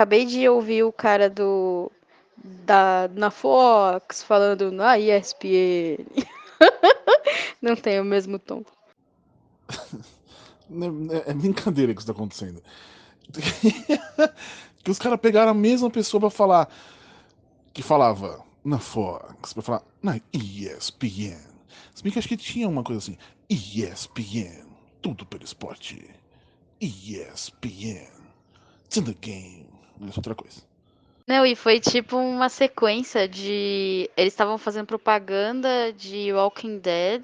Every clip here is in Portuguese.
Acabei de ouvir o cara do da na Fox falando na ESPN. Não tem o mesmo tom. É, é brincadeira que isso tá acontecendo. que os caras pegaram a mesma pessoa para falar que falava na Fox, pra falar na ESPN. Se bem que acho que tinha uma coisa assim, ESPN, tudo pelo esporte. ESPN, it's in the game. Outra coisa. Não, e foi tipo uma sequência de. Eles estavam fazendo propaganda de Walking Dead.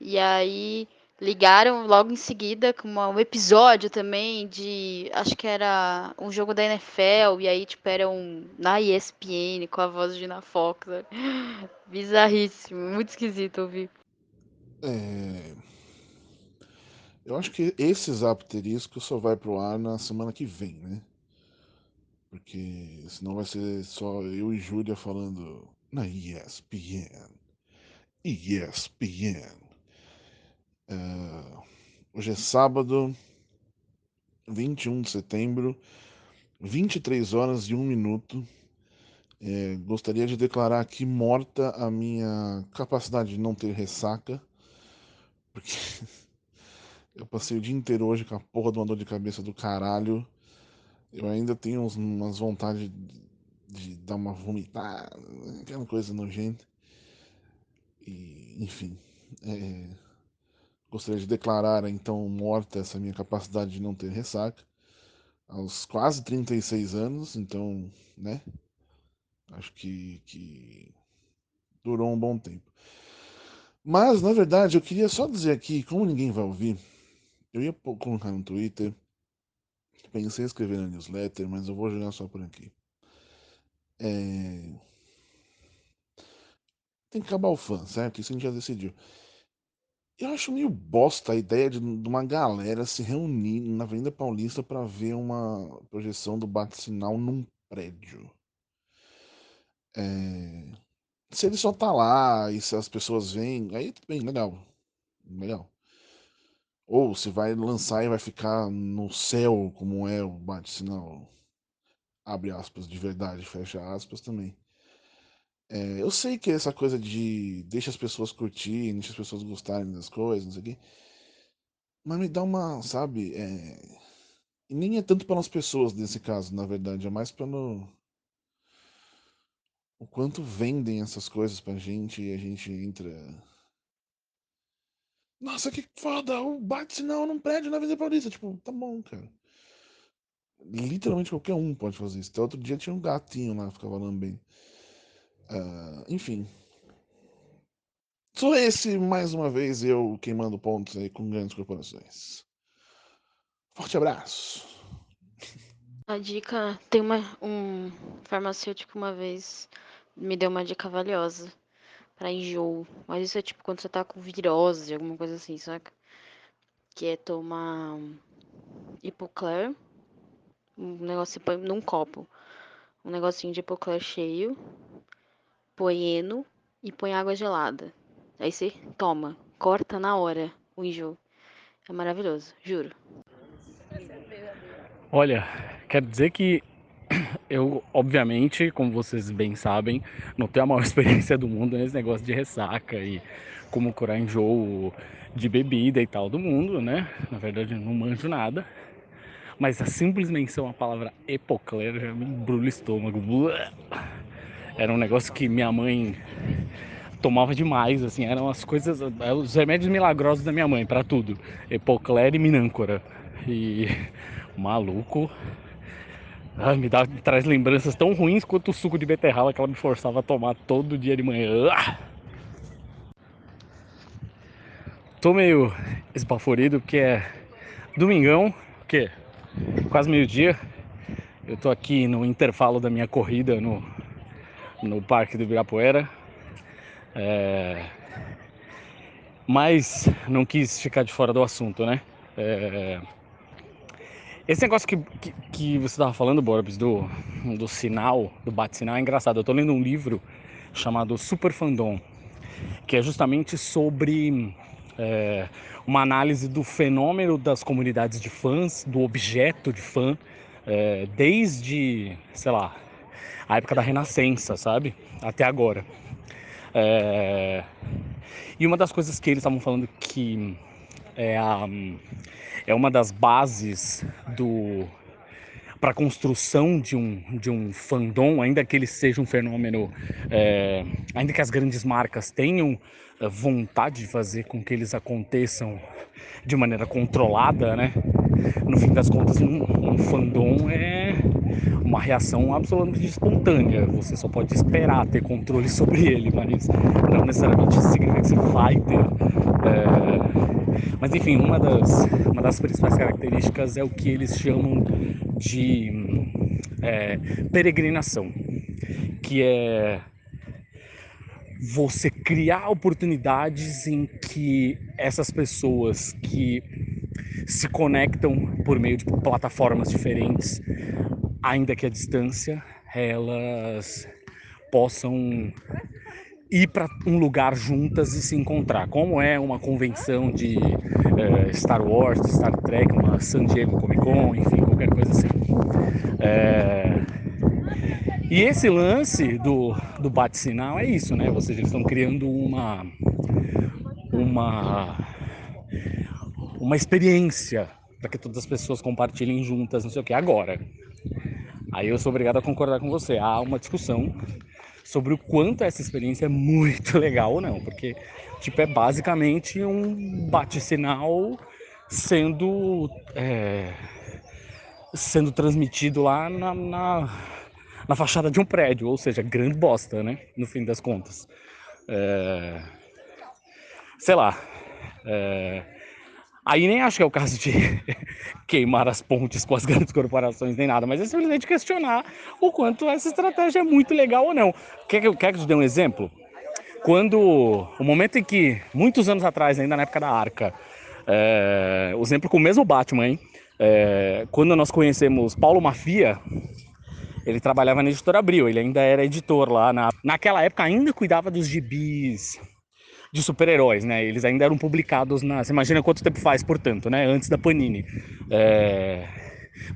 E aí ligaram logo em seguida com uma, um episódio também de. Acho que era um jogo da NFL. E aí, tipo, era um. Na ESPN, com a voz de Na Fox. Né? Bizarríssimo. Muito esquisito ouvir. É... Eu acho que esse Zapterisco só vai pro ar na semana que vem, né? Porque senão vai ser só eu e Júlia falando na ESPN. ESPN. Uh, hoje é sábado, 21 de setembro, 23 horas e 1 minuto. É, gostaria de declarar aqui morta a minha capacidade de não ter ressaca, porque eu passei o dia inteiro hoje com a porra de uma dor de cabeça do caralho. Eu ainda tenho uns, umas vontades de, dar uma vomitada, aquela coisa nojenta. E, enfim, é, gostaria de declarar então morta essa minha capacidade de não ter ressaca aos quase 36 anos, então, né? Acho que, que durou um bom tempo. Mas, na verdade, eu queria só dizer aqui, como ninguém vai ouvir, eu ia colocar no Twitter Pensei em escrever na newsletter, mas eu vou jogar só por aqui. É... Tem que acabar o fã, certo? Isso a gente já decidiu. Eu acho meio bosta a ideia de, de uma galera se reunir na Avenida Paulista para ver uma projeção do bate-sinal num prédio. É... Se ele só tá lá e se as pessoas vêm, aí tudo bem, legal. Legal. Ou se vai lançar e vai ficar no céu, como é o bate-sinal. Abre aspas de verdade, fecha aspas também. É, eu sei que essa coisa de deixa as pessoas curtirem, deixa as pessoas gostarem das coisas, não sei o quê. Mas me dá uma, sabe? É... E nem é tanto pelas pessoas nesse caso, na verdade, é mais pelo. O quanto vendem essas coisas pra gente e a gente entra nossa, que foda! O bate sinal num prédio na Avenida Paulista. Tipo, tá bom, cara. Literalmente qualquer um pode fazer isso. Até outro dia tinha um gatinho lá, ficava lambendo. Uh, enfim. Sou esse, mais uma vez, eu queimando pontos aí com grandes corporações. Forte abraço. A dica, tem uma, um farmacêutico uma vez me deu uma dica valiosa para enjoo. Mas isso é tipo quando você tá com virose, alguma coisa assim, saca? Que é tomar hipocler, um negócio você põe num copo, um negocinho de hipocler cheio, põe eno e põe água gelada. Aí você toma, corta na hora o enjoo. É maravilhoso, juro. Olha, quero dizer que eu, obviamente, como vocês bem sabem, não tenho a maior experiência do mundo nesse negócio de ressaca e como curar enjoo de bebida e tal do mundo, né? Na verdade, não manjo nada. Mas a simples menção à palavra epocler já me embrulha o estômago. Era um negócio que minha mãe tomava demais, assim, eram as coisas, os remédios milagrosos da minha mãe para tudo. Epocler e minâncora. E maluco, ah, me, dá, me traz lembranças tão ruins quanto o suco de beterraba que ela me forçava a tomar todo dia de manhã. Ah! Tô meio esbaforido porque é domingão, que quase meio-dia. Eu tô aqui no intervalo da minha corrida no, no Parque do Ibirapuera. É... Mas não quis ficar de fora do assunto, né? É... Esse negócio que, que, que você estava falando, Borbs, do, do sinal, do bate-sinal, é engraçado. Eu estou lendo um livro chamado Super Fandom, que é justamente sobre é, uma análise do fenômeno das comunidades de fãs, do objeto de fã, é, desde, sei lá, a época da Renascença, sabe? Até agora. É... E uma das coisas que eles estavam falando que é, a, é uma das bases do para a construção de um, de um fandom, ainda que ele seja um fenômeno, é, ainda que as grandes marcas tenham é, vontade de fazer com que eles aconteçam de maneira controlada, né? No fim das contas, um, um fandom é uma reação absolutamente espontânea. Você só pode esperar ter controle sobre ele, mas não necessariamente significa que você vai ter. É... Mas enfim, uma das, uma das principais características é o que eles chamam de é, peregrinação, que é você criar oportunidades em que essas pessoas que se conectam por meio de plataformas diferentes ainda que a distância, elas possam ir para um lugar juntas e se encontrar, como é uma convenção de uh, Star Wars, Star Trek, uma San Diego Comic Con, enfim, qualquer coisa assim. É... E esse lance do, do bate-sinal é isso, né? Ou seja, eles estão criando uma, uma, uma experiência para que todas as pessoas compartilhem juntas, não sei o que. Agora, Aí eu sou obrigado a concordar com você. Há uma discussão sobre o quanto essa experiência é muito legal ou não, porque tipo é basicamente um bate-sinal sendo é, sendo transmitido lá na, na, na, fachada de um prédio, ou seja, grande bosta, né? No fim das contas, é, sei lá. É, Aí nem acho que é o caso de queimar as pontes com as grandes corporações nem nada, mas é simplesmente questionar o quanto essa estratégia é muito legal ou não. Quer que eu, quer que eu te dê um exemplo? Quando o momento em que, muitos anos atrás, ainda na época da Arca, é, o exemplo com o mesmo Batman, hein? É, quando nós conhecemos Paulo Mafia, ele trabalhava na editora Abril, ele ainda era editor lá. Na, naquela época ainda cuidava dos gibis de super-heróis, né? Eles ainda eram publicados na. Você imagina quanto tempo faz, portanto, né? Antes da Panini. É...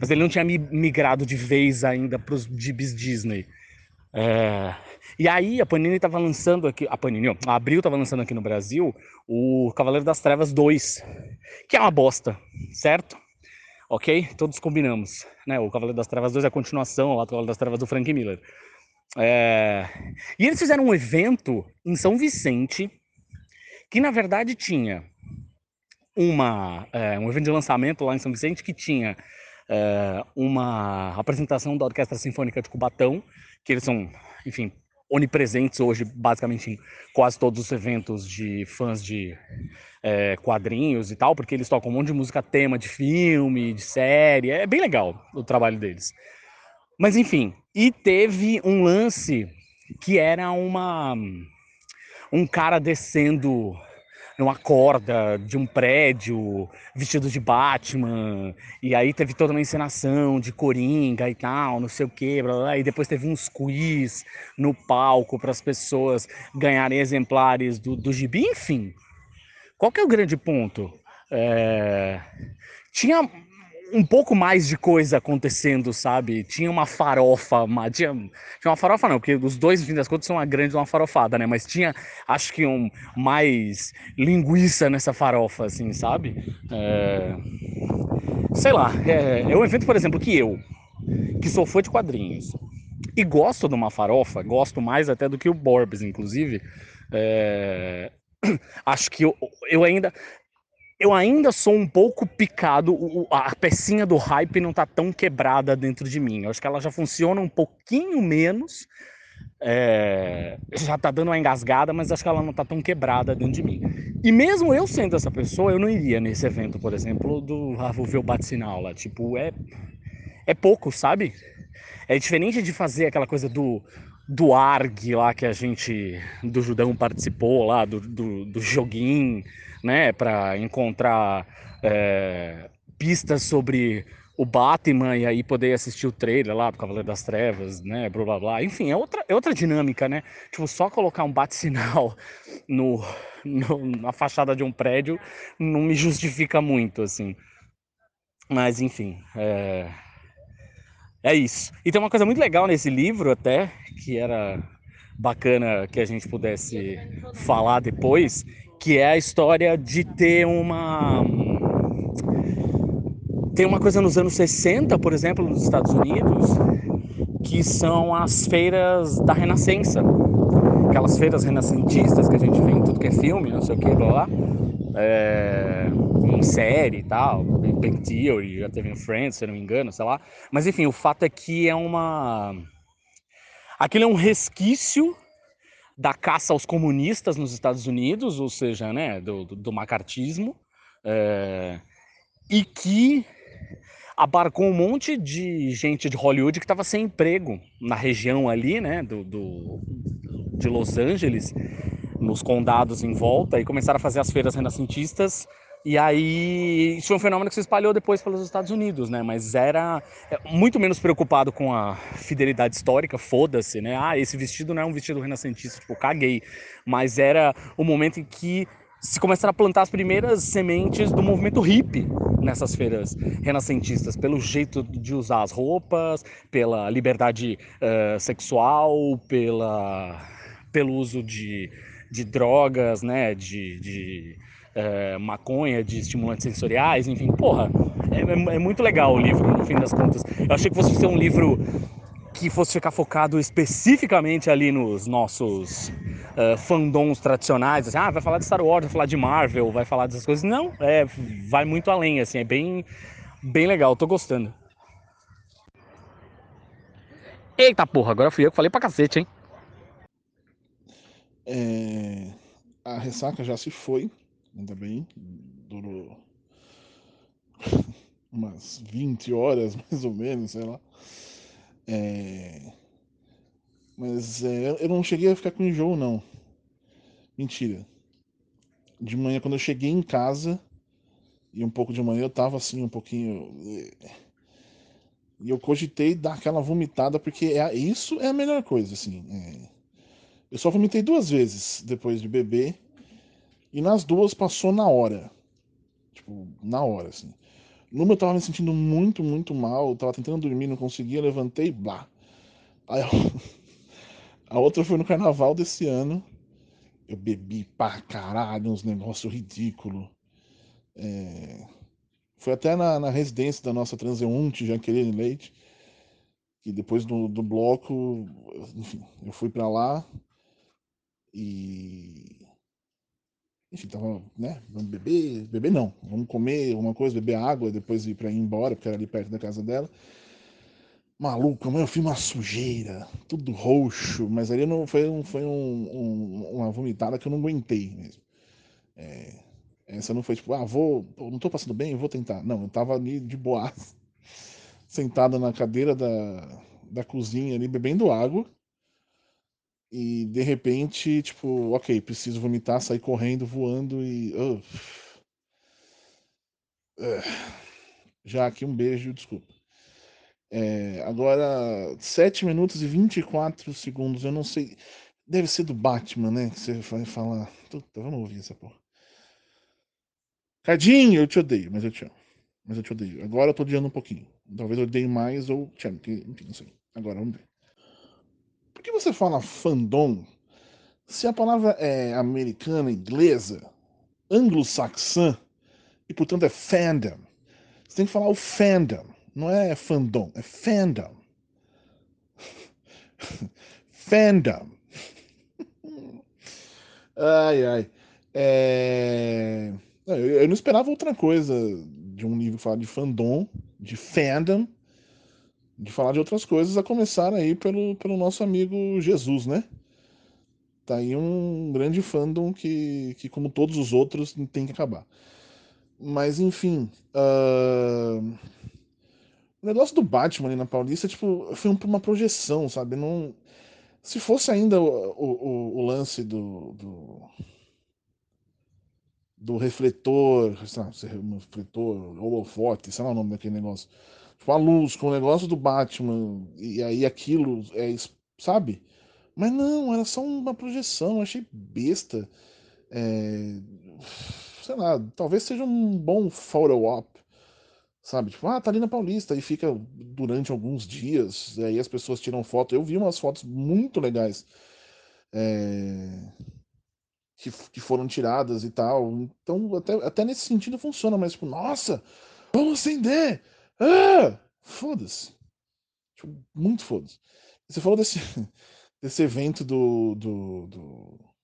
Mas ele não tinha migrado de vez ainda para os gibis Disney. É... E aí a Panini estava lançando aqui, a Panini, ó, a Abril estava lançando aqui no Brasil o Cavaleiro das Trevas 2, que é uma bosta, certo? Ok? Todos combinamos, né? O Cavaleiro das Trevas 2 é a continuação lá do Cavaleiro das Trevas do Frank Miller. É... E eles fizeram um evento em São Vicente, que na verdade tinha uma, é, um evento de lançamento lá em São Vicente que tinha é, uma apresentação da Orquestra Sinfônica de Cubatão, que eles são, enfim, onipresentes hoje, basicamente em quase todos os eventos de fãs de é, quadrinhos e tal, porque eles tocam um monte de música tema de filme, de série, é bem legal o trabalho deles. Mas enfim, e teve um lance que era uma um cara descendo numa corda de um prédio, vestido de Batman, e aí teve toda uma encenação de Coringa e tal, não sei o que, blá, blá, e depois teve uns quiz no palco para as pessoas ganharem exemplares do, do gibi, enfim. Qual que é o grande ponto? É... Tinha um pouco mais de coisa acontecendo, sabe? Tinha uma farofa, uma, tinha, tinha uma farofa não, porque os dois, no fim das contas, são uma grande uma farofada, né? Mas tinha, acho que um mais linguiça nessa farofa, assim, sabe? É... Sei lá, é, é um evento, por exemplo, que eu, que sou fã de quadrinhos, e gosto de uma farofa, gosto mais até do que o Borbs, inclusive, é... acho que eu, eu ainda eu ainda sou um pouco picado, a pecinha do hype não tá tão quebrada dentro de mim. Eu acho que ela já funciona um pouquinho menos, é, já tá dando uma engasgada, mas acho que ela não tá tão quebrada dentro de mim. E mesmo eu sendo essa pessoa, eu não iria nesse evento, por exemplo, do ah, o bate-sinal lá. Tipo, é, é pouco, sabe? É diferente de fazer aquela coisa do, do ARG lá que a gente, do Judão participou lá, do, do, do joguinho né, para encontrar é, pistas sobre o Batman e aí poder assistir o trailer lá do Cavaleiro das Trevas, né, blá blá blá. Enfim, é outra, é outra dinâmica, né? Tipo, só colocar um bate-sinal no, no, na fachada de um prédio não me justifica muito, assim. Mas, enfim, é... É isso. E tem uma coisa muito legal nesse livro, até, que era bacana que a gente pudesse falar depois, que é a história de ter uma. Tem uma coisa nos anos 60, por exemplo, nos Estados Unidos, que são as feiras da Renascença. Aquelas feiras renascentistas que a gente vê em tudo que é filme, não sei o que, blá blá. É, em série e tal, Big Theory, já teve em Friends, se não me engano, sei lá. Mas enfim, o fato é que é uma. Aquilo é um resquício da caça aos comunistas nos Estados Unidos, ou seja, né, do, do, do macartismo, é, e que abarcou um monte de gente de Hollywood que estava sem emprego na região ali, né, do, do, de Los Angeles, nos condados em volta, e começaram a fazer as feiras renascentistas. E aí, isso foi um fenômeno que se espalhou depois pelos Estados Unidos, né? Mas era é, muito menos preocupado com a fidelidade histórica, foda-se, né? Ah, esse vestido não é um vestido renascentista, tipo, caguei. Mas era o momento em que se começaram a plantar as primeiras sementes do movimento hippie nessas feiras renascentistas, pelo jeito de usar as roupas, pela liberdade uh, sexual, pela, pelo uso de, de drogas, né, de, de uh, maconha, de estimulantes sensoriais, enfim, porra, é, é, é muito legal o livro, no fim das contas. Eu achei que fosse ser um livro que fosse ficar focado especificamente ali nos nossos uh, fandoms tradicionais, assim, ah, vai falar de Star Wars, vai falar de Marvel, vai falar dessas coisas. Não, é, vai muito além, assim, é bem, bem legal, tô gostando. Eita porra, agora fui eu que falei pra cacete, hein? É... A ressaca já se foi, ainda bem, durou umas 20 horas, mais ou menos, sei lá. É... Mas é, eu não cheguei a ficar com enjoo, não. Mentira. De manhã, quando eu cheguei em casa, e um pouco de manhã, eu tava assim, um pouquinho. E eu cogitei dar aquela vomitada, porque é, isso é a melhor coisa, assim. É... Eu só vomitei duas vezes depois de beber, e nas duas passou na hora. Tipo, na hora, assim. Numa eu tava me sentindo muito, muito mal, tava tentando dormir, não conseguia, levantei, blá. Aí a outra foi no carnaval desse ano. Eu bebi pra caralho, uns negócios ridículos. É... Foi até na, na, residência da nossa transeunte, Jaqueline Leite, que depois do, do bloco, enfim, eu fui para lá e enfim, tava, né, vamos beber, beber não, vamos comer alguma coisa, beber água, depois ir para ir embora, porque era ali perto da casa dela. Maluco, mas eu fiz uma sujeira, tudo roxo, mas ali não foi, um, foi um, um, uma vomitada que eu não aguentei mesmo. É, essa não foi tipo, ah, vou, não tô passando bem, vou tentar. Não, eu tava ali de boa, sentado na cadeira da, da cozinha ali, bebendo água, e de repente, tipo, ok, preciso vomitar, sair correndo, voando e. Uh, já aqui um beijo, desculpa. É, agora, 7 minutos e 24 segundos, eu não sei. Deve ser do Batman, né? Que você vai falar. Puta, vamos ouvir essa porra. Cadinho, eu te odeio, mas eu te amo. Mas eu te odeio. Agora eu tô odiando um pouquinho. Talvez eu odeie mais ou. Enfim, não sei. Agora, vamos ver que você fala fandom se a palavra é americana, inglesa, anglo-saxã e portanto é fandom? Você tem que falar o fandom, não é fandom, é fandom. fandom. ai, ai. É... Eu não esperava outra coisa de um livro falar de fandom, de fandom, de falar de outras coisas, a começar aí pelo, pelo nosso amigo Jesus, né? Tá aí um grande fandom que, que como todos os outros, tem que acabar. Mas, enfim. Uh... O negócio do Batman ali na Paulista, tipo, foi uma projeção, sabe? Não... Se fosse ainda o, o, o lance do, do, do refletor, sabe? refletor, holofote, sei lá o nome daquele negócio com a luz, com o negócio do Batman, e aí aquilo, é, sabe? Mas não, era só uma projeção, achei besta. É, sei lá, talvez seja um bom follow-up, Sabe? Tipo, ah, tá ali na Paulista e fica durante alguns dias, e aí as pessoas tiram foto. Eu vi umas fotos muito legais é, que, que foram tiradas e tal. Então, até, até nesse sentido funciona, mas tipo, nossa, vamos acender! Ah! Foda-se. Tipo, muito foda-se. Você falou desse, desse evento do, do, do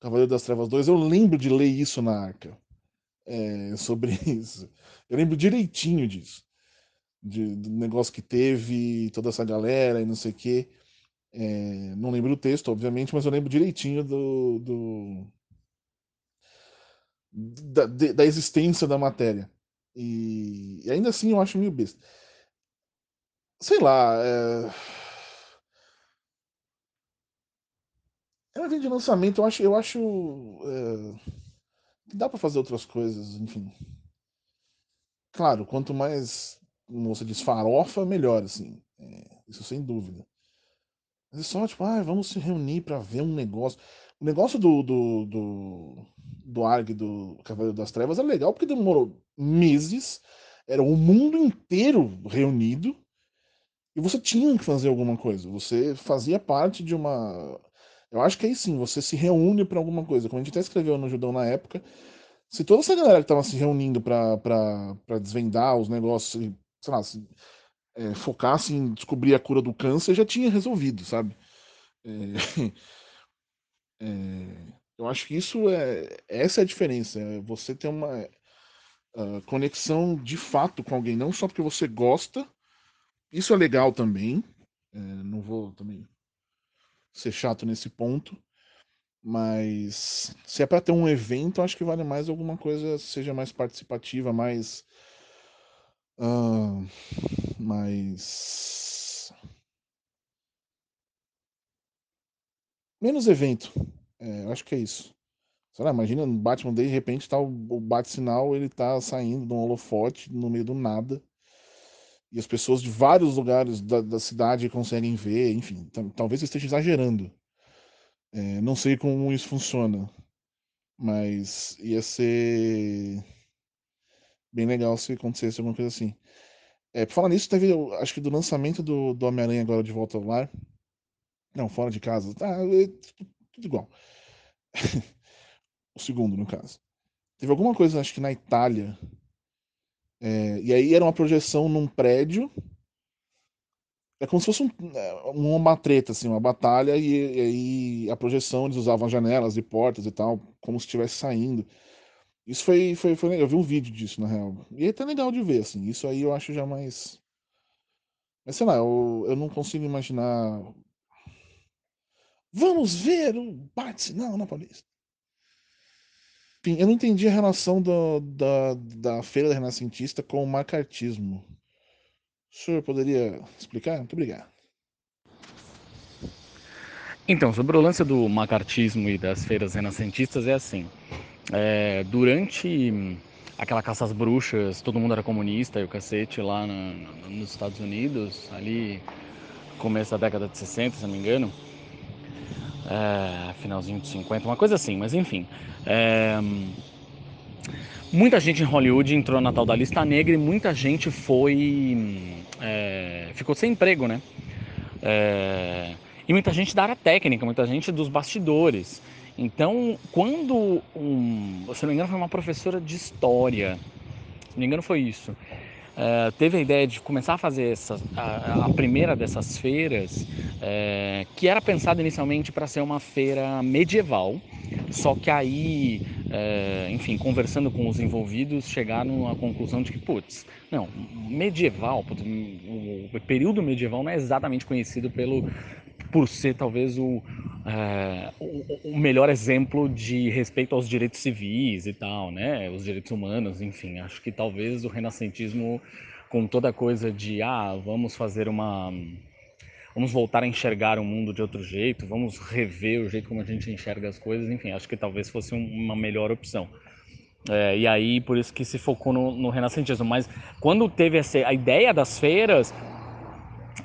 Cavaleiro das Trevas 2, eu lembro de ler isso na arca. É, sobre isso. Eu lembro direitinho disso. De, do negócio que teve, toda essa galera e não sei o quê. É, não lembro do texto, obviamente, mas eu lembro direitinho do, do da, de, da, existência da matéria. E, e, ainda assim eu acho meio besta. Sei lá. É... É um de lançamento, eu acho, eu acho é, dá para fazer outras coisas, enfim. Claro, quanto mais, você diz, farofa, melhor, assim. É, isso sem dúvida. Mas é só, tipo, ah, vamos se reunir para ver um negócio. O negócio do, do, do, do ARG, do Cavaleiro das Trevas, é legal porque demorou meses, era o mundo inteiro reunido, e você tinha que fazer alguma coisa. Você fazia parte de uma eu acho que aí sim, você se reúne para alguma coisa. Como a gente até escreveu no Judão na época, se toda essa galera que tava se reunindo para desvendar os negócios, sei lá, se, é, focasse em descobrir a cura do câncer, já tinha resolvido, sabe? É, é, eu acho que isso é. Essa é a diferença. É você ter uma uh, conexão de fato com alguém, não só porque você gosta. Isso é legal também. É, não vou também ser chato nesse ponto. Mas se é para ter um evento, acho que vale mais alguma coisa seja mais participativa, mais. Uh, mais. Menos evento. É, acho que é isso. Sei lá, imagina no Batman de repente tá o, o bate-sinal, ele tá saindo de um holofote no meio do nada e as pessoas de vários lugares da, da cidade conseguem ver, enfim, talvez eu esteja exagerando. É, não sei como isso funciona, mas ia ser bem legal se acontecesse alguma coisa assim. É, por falar nisso, teve, acho que do lançamento do, do Homem-Aranha agora de volta ao lar. Não, fora de casa. Tá, é, tudo igual. o segundo, no caso. Teve alguma coisa, acho que na Itália, é, e aí era uma projeção num prédio. É como se fosse um, é, uma treta, assim, uma batalha, e, aí a projeção eles usavam janelas e portas e tal, como se estivesse saindo. Isso foi, foi, foi. Eu vi um vídeo disso, na real. E é até legal de ver, assim. Isso aí eu acho já mais. Mas sei lá, eu, eu não consigo imaginar. Vamos ver o bate-sinal na Paulista. Eu não entendi a relação do, da, da Feira Renascentista com o macartismo. O senhor poderia explicar? Muito obrigado. Então, sobre o lance do macartismo e das feiras renascentistas, é assim. É, durante aquela caça às bruxas, todo mundo era comunista e o cacete lá na, nos Estados Unidos, ali começo da década de 60, se não me engano, é, finalzinho de 50, uma coisa assim, mas enfim. É, muita gente em Hollywood entrou na tal da lista negra e muita gente foi. É, ficou sem emprego, né? É, e muita gente da área técnica, muita gente dos bastidores. Então, quando um, se não me engano, foi uma professora de história, se não me engano, foi isso. Uh, teve a ideia de começar a fazer essa, a, a primeira dessas feiras, uh, que era pensada inicialmente para ser uma feira medieval, só que aí, uh, enfim, conversando com os envolvidos, chegaram à conclusão de que, putz, não, medieval, putz, o período medieval não é exatamente conhecido pelo, por ser talvez o, é, o, o, melhor exemplo de respeito aos direitos civis e tal, né? Os direitos humanos, enfim. Acho que talvez o renascentismo, com toda a coisa de, ah, vamos fazer uma. Vamos voltar a enxergar o mundo de outro jeito, vamos rever o jeito como a gente enxerga as coisas, enfim, acho que talvez fosse uma melhor opção. É, e aí, por isso que se focou no, no renascentismo. Mas quando teve essa, a ideia das feiras,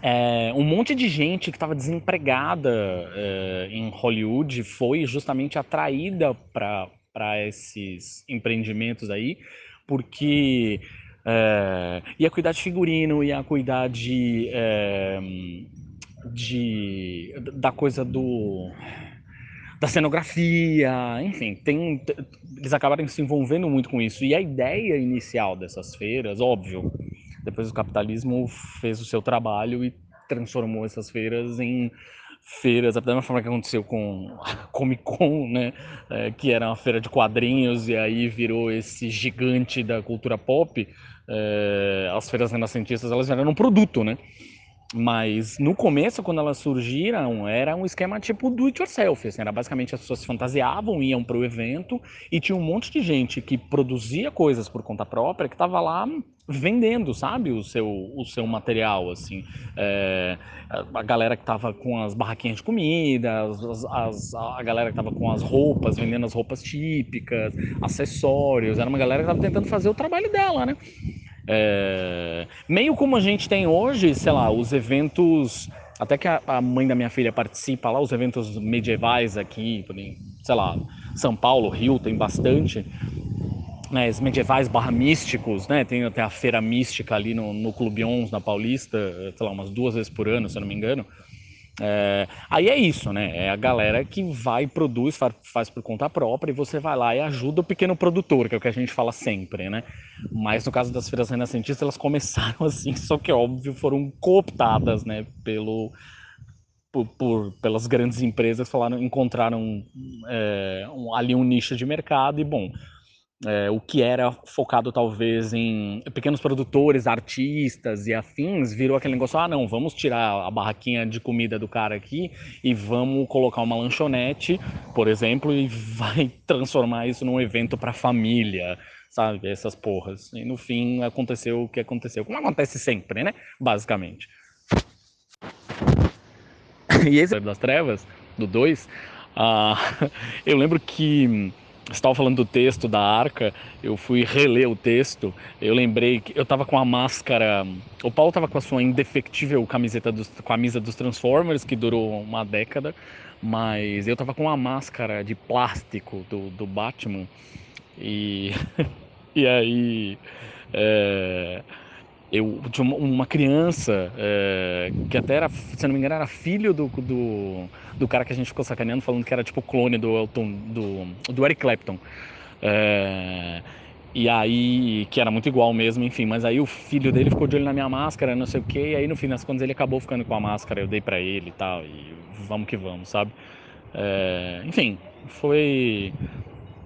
é, um monte de gente que estava desempregada é, em Hollywood foi justamente atraída para esses empreendimentos aí, porque É, ia cuidar de figurino, ia cuidar de, é, de da coisa do da cenografia, enfim, tem, eles acabaram se envolvendo muito com isso. E a ideia inicial dessas feiras, óbvio, depois o capitalismo fez o seu trabalho e transformou essas feiras em feiras, da mesma forma que aconteceu com a Comic Con, né, é, que era uma feira de quadrinhos e aí virou esse gigante da cultura pop, é, as feiras renascentistas elas viraram um produto, né? Mas no começo, quando elas surgiram, era um esquema tipo do it yourself. Assim, era basicamente as pessoas fantasiavam, iam para o evento e tinha um monte de gente que produzia coisas por conta própria que estava lá vendendo, sabe, o seu, o seu material, assim. É, a galera que estava com as barraquinhas de comida, as, as, a galera que estava com as roupas, vendendo as roupas típicas, acessórios. Era uma galera que estava tentando fazer o trabalho dela, né? É, meio como a gente tem hoje, sei lá, os eventos, até que a, mãe da minha filha participa lá, os eventos medievais aqui, sei lá, São Paulo, Rio, tem bastante. Né, os medievais barra místicos, né? Tem até a feira mística ali no, no Clube 11, na Paulista, sei lá, umas duas vezes por ano, se eu não me engano. É, aí é isso, né? É a galera que vai, produz, faz, faz, por conta própria e você vai lá e ajuda o pequeno produtor, que é o que a gente fala sempre, né? Mas no caso das feiras renascentistas, elas começaram assim, só que óbvio foram cooptadas, né? Pelo, por, por pelas grandes empresas, falaram, encontraram é, um, ali um nicho de mercado e bom é, o que era focado talvez em pequenos produtores, artistas e afins, virou aquele negócio: ah, não, vamos tirar a barraquinha de comida do cara aqui e vamos colocar uma lanchonete, por exemplo, e vai transformar isso num evento para família, sabe? Essas porras. E no fim aconteceu o que aconteceu, como acontece sempre, né? Basicamente. E esse das trevas, do 2, uh, ah, eu lembro que estava falando do texto da arca, eu fui reler o texto, eu lembrei que eu estava com a máscara, o Paulo estava com a sua indefectível camiseta dos, camisa dos Transformers, que durou uma década, mas eu estava com a máscara de plástico do, do Batman, e, e aí... É, eu tinha uma criança é, que até era, se não me engano, era filho do, do, do, cara que a gente ficou sacaneando, falando que era tipo clone do Elton, do, do Eric Clapton. É, e aí, que era muito igual mesmo, enfim, mas aí o filho dele ficou de olho na minha máscara, não sei o que, e aí no fim das contas ele acabou ficando com a máscara, eu dei para ele e tal, e vamos que vamos, sabe? É, enfim, foi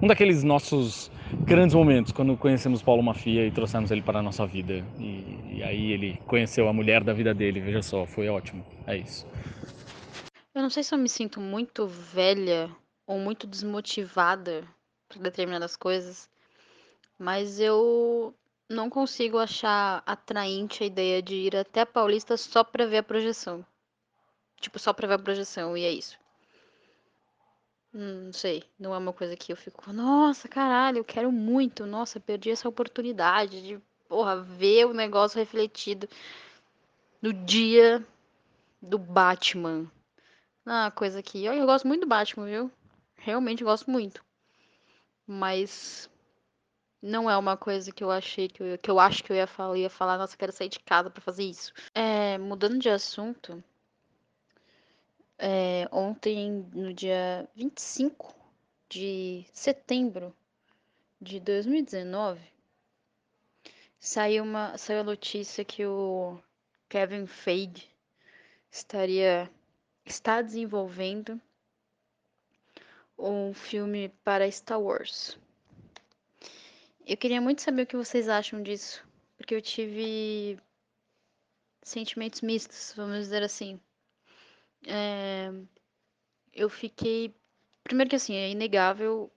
um daqueles nossos grandes momentos quando conhecemos Paulo Mafia e trouxemos ele para a nossa vida. E, e, aí ele conheceu a mulher da vida dele, veja só, foi ótimo. É isso. Eu não sei se eu me sinto muito velha ou muito desmotivada para determinadas coisas, mas eu não consigo achar atraente a ideia de ir até a Paulista só para ver a projeção. Tipo, só para ver a projeção e é isso. Hum, não sei, não é uma coisa que eu fico, nossa, caralho, eu quero muito, nossa, perdi essa oportunidade de, porra, ver o negócio refletido no dia do Batman. Ah, coisa que eu, gosto muito do Batman, viu? Realmente gosto muito. Mas não é uma coisa que eu achei que eu, que eu acho que eu ia falar, eu ia falar, nossa, quero sair de casa para fazer isso. É, mudando de assunto, é, ontem, no dia 25 de setembro de 2019, saiu, uma, saiu a notícia que o Kevin Feige estaria está desenvolvendo um filme para Star Wars. Eu queria muito saber o que vocês acham disso, porque eu tive sentimentos mistos, vamos dizer assim. É, eu fiquei. Primeiro que assim, é inegável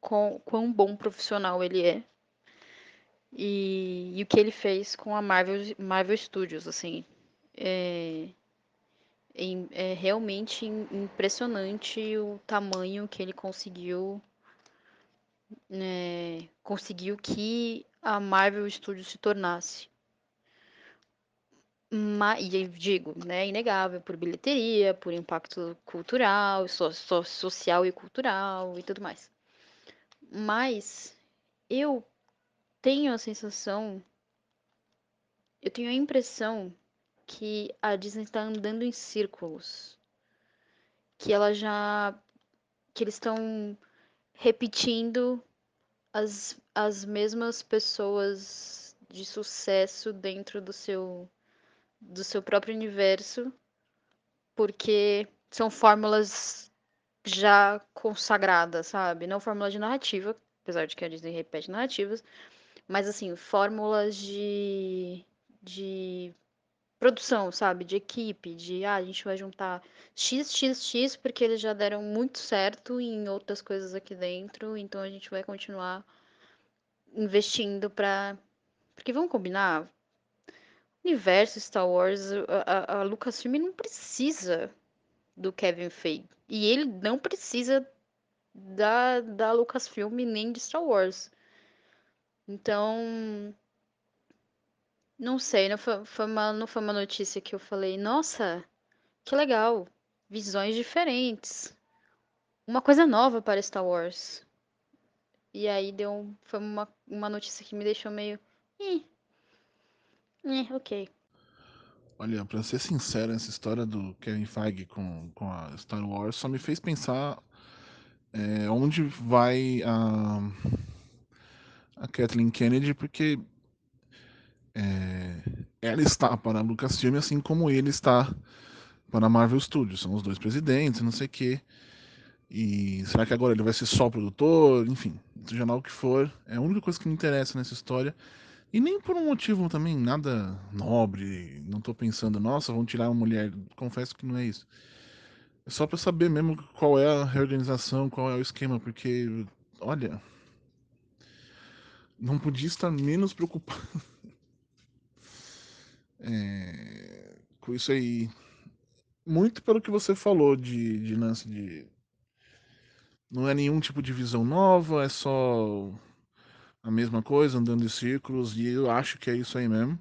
com, quão bom profissional ele é. E, e, o que ele fez com a Marvel, Marvel Studios, assim. É, é, realmente impressionante o tamanho que ele conseguiu. É, conseguiu que a Marvel Studios se tornasse e digo, né, inegável por bilheteria, por impacto cultural, so, so, social e cultural e tudo mais. Mas eu tenho a sensação eu tenho a impressão que a Disney está andando em círculos. Que ela já. que eles estão repetindo as, as mesmas pessoas de sucesso dentro do seu do seu próprio universo, porque são fórmulas já consagradas, sabe? Não fórmulas de narrativa, apesar de que a Disney repete narrativas, mas assim, fórmulas de de produção, sabe? De equipe, de ah, a gente vai juntar X, X, X, porque eles já deram muito certo em outras coisas aqui dentro, então a gente vai continuar investindo pra. Porque vamos combinar, universo Star Wars, a, a Lucasfilm não precisa do Kevin Feige. E ele não precisa da, da Lucasfilm nem de Star Wars. Então, não sei, não foi, foi uma, não foi uma notícia que eu falei, nossa, que legal, visões diferentes, uma coisa nova para Star Wars. E aí deu, foi uma, uma notícia que me deixou meio, eh, eh, ok. Olha, pra ser sincero, essa história do Kevin Feige com, com a Star Wars só me fez pensar é, onde vai a, a Kathleen Kennedy, porque é, ela está para a Lucasfilm, assim como ele está para a Marvel Studios. São os dois presidentes, não sei o quê. E será que agora ele vai ser só produtor? Enfim, seja lá o que for, é a única coisa que me interessa nessa história. E nem por um motivo também nada nobre. Não tô pensando, nossa, vão tirar uma mulher. Confesso que não é isso. É só para saber mesmo qual é a reorganização, qual é o esquema, porque, olha, não podia estar menos preocupado é, com isso aí. Muito pelo que você falou de, de lance de. Não é nenhum tipo de visão nova, é só a mesma coisa, andando em círculos, e eu acho que é isso aí mesmo.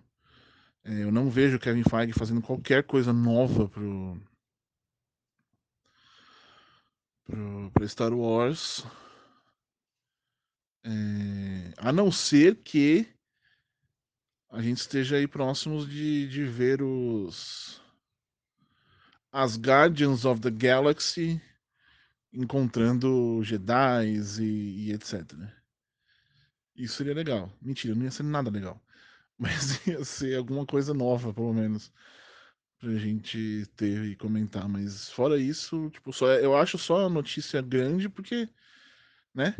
É, eu não vejo o Kevin Feige fazendo qualquer coisa nova pro, pro, pro Star Wars. É, a não ser que a gente esteja aí próximos de, de ver os as Guardians of the Galaxy encontrando Jedi e, e etc. Né? Isso seria legal. Mentira, não ia ser nada legal. Mas ia ser alguma coisa nova, pelo menos, pra gente ter e comentar. Mas fora isso, tipo, só, eu acho só a notícia grande porque, né?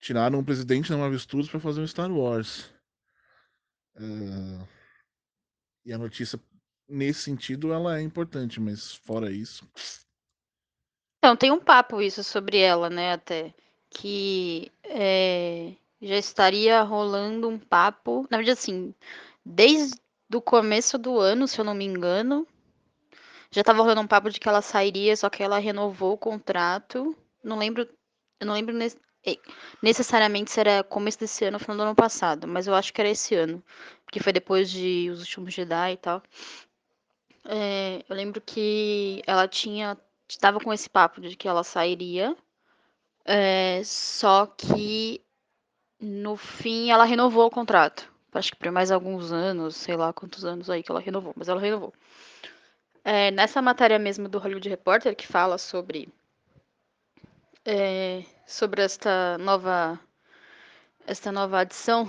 Tiraram o presidente da Marvel Studios pra fazer um Star Wars. Uh, e a notícia, nesse sentido, ela é importante, mas fora isso. Então, tem um papo isso sobre ela, né, até. Que é, já estaria rolando um papo. Na verdade, assim, desde o começo do ano, se eu não me engano, já estava rolando um papo de que ela sairia, só que ela renovou o contrato. Não lembro. Eu não lembro necessariamente se era começo desse ano ou final do ano passado, mas eu acho que era esse ano, porque foi depois de Os Últimos Jedi e tal. É, eu lembro que ela tinha, estava com esse papo de que ela sairia, é, só que no fim ela renovou o contrato. Acho que por mais alguns anos, sei lá quantos anos aí que ela renovou, mas ela renovou. É, nessa matéria mesmo do Hollywood Reporter, que fala sobre é, sobre esta nova esta nova adição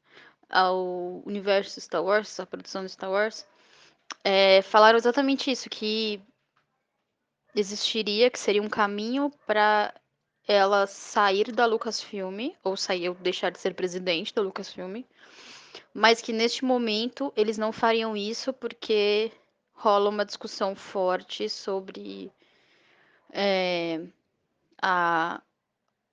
ao universo Star Wars, a produção de Star Wars, é, falaram exatamente isso, que existiria, que seria um caminho para ela sair da Lucasfilm, ou sair, ou deixar de ser presidente da Lucasfilm, mas que neste momento eles não fariam isso porque rola uma discussão forte sobre é, a,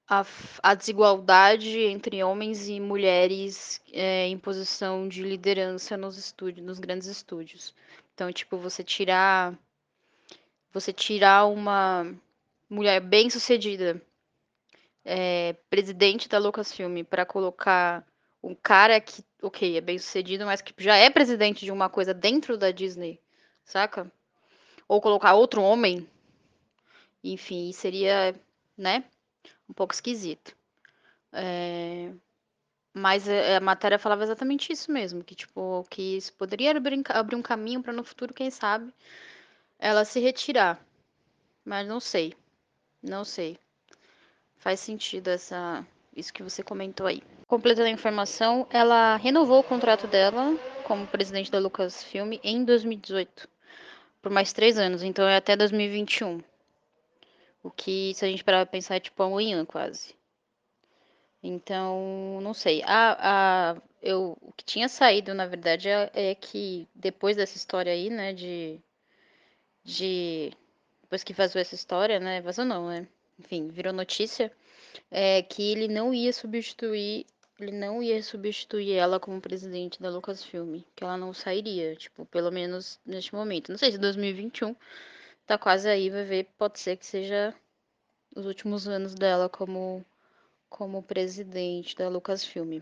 a, a desigualdade entre homens e mulheres é, em posição de liderança nos estúdios, nos grandes estúdios. Então, tipo, você tirar você tirar uma mulher bem sucedida é, presidente da Lucasfilm para colocar um cara que, ok, é bem sucedido, mas que já é presidente de uma coisa dentro da Disney, saca? Ou colocar outro homem, enfim, seria, né? um pouco esquisito. É... Mas a, a matéria falava exatamente isso mesmo, que tipo, que isso poderia abrir um caminho para no futuro, quem sabe, ela se retirar. Mas não sei. Não sei. Faz sentido essa isso que você comentou aí. Completando a informação, ela renovou o contrato dela como presidente da Lucasfilm em 2018, por mais três anos, então é até 2021. O que, se a gente parar pra pensar, é tipo amanhã quase. Então, não sei. A, a, eu, o que tinha saído, na verdade, é, é que depois dessa história aí, né, de, de. Depois que vazou essa história, né? Vazou não, né? Enfim, virou notícia. É que ele não ia substituir. Ele não ia substituir ela como presidente da Lucasfilm. Que ela não sairia, tipo, pelo menos neste momento. Não sei se 2021 tá quase aí, vai ver. Pode ser que seja os últimos anos dela como, como presidente da Lucasfilm.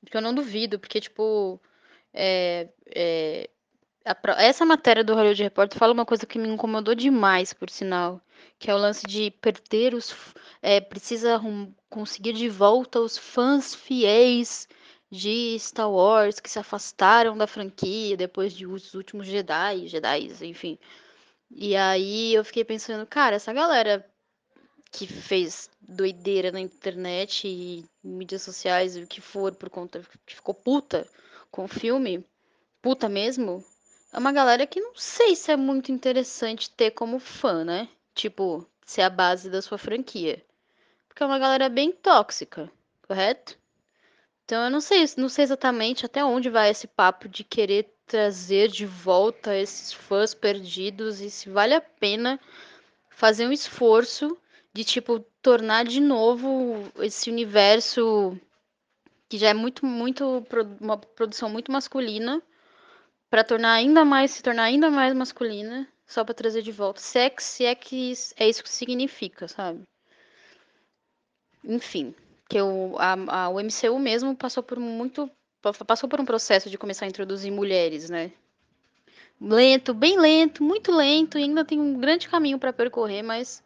Porque eu não duvido, porque, tipo, é, é, essa matéria do Hollywood Repórter fala uma coisa que me incomodou demais, por sinal, que é o lance de perder os. É, precisa conseguir de volta os fãs fiéis de Star Wars que se afastaram da franquia depois de os últimos Jedi, Jedi, enfim. E aí eu fiquei pensando, cara, essa galera que fez doideira na internet e mídias sociais e o que for por conta que ficou puta com o filme, puta mesmo, é uma galera que não sei se é muito interessante ter como fã, né? Tipo, ser a base da sua franquia. Porque é uma galera bem tóxica, correto? Então eu não sei, não sei exatamente até onde vai esse papo de querer trazer de volta esses fãs perdidos e se vale a pena fazer um esforço de tipo tornar de novo esse universo que já é muito muito uma produção muito masculina para tornar ainda mais se tornar ainda mais masculina só para trazer de volta se é, que, é isso que significa sabe enfim que o, a, a, o MCU mesmo passou por muito passou por um processo de começar a introduzir mulheres, né? Lento, bem lento, muito lento, e ainda tem um grande caminho para percorrer, mas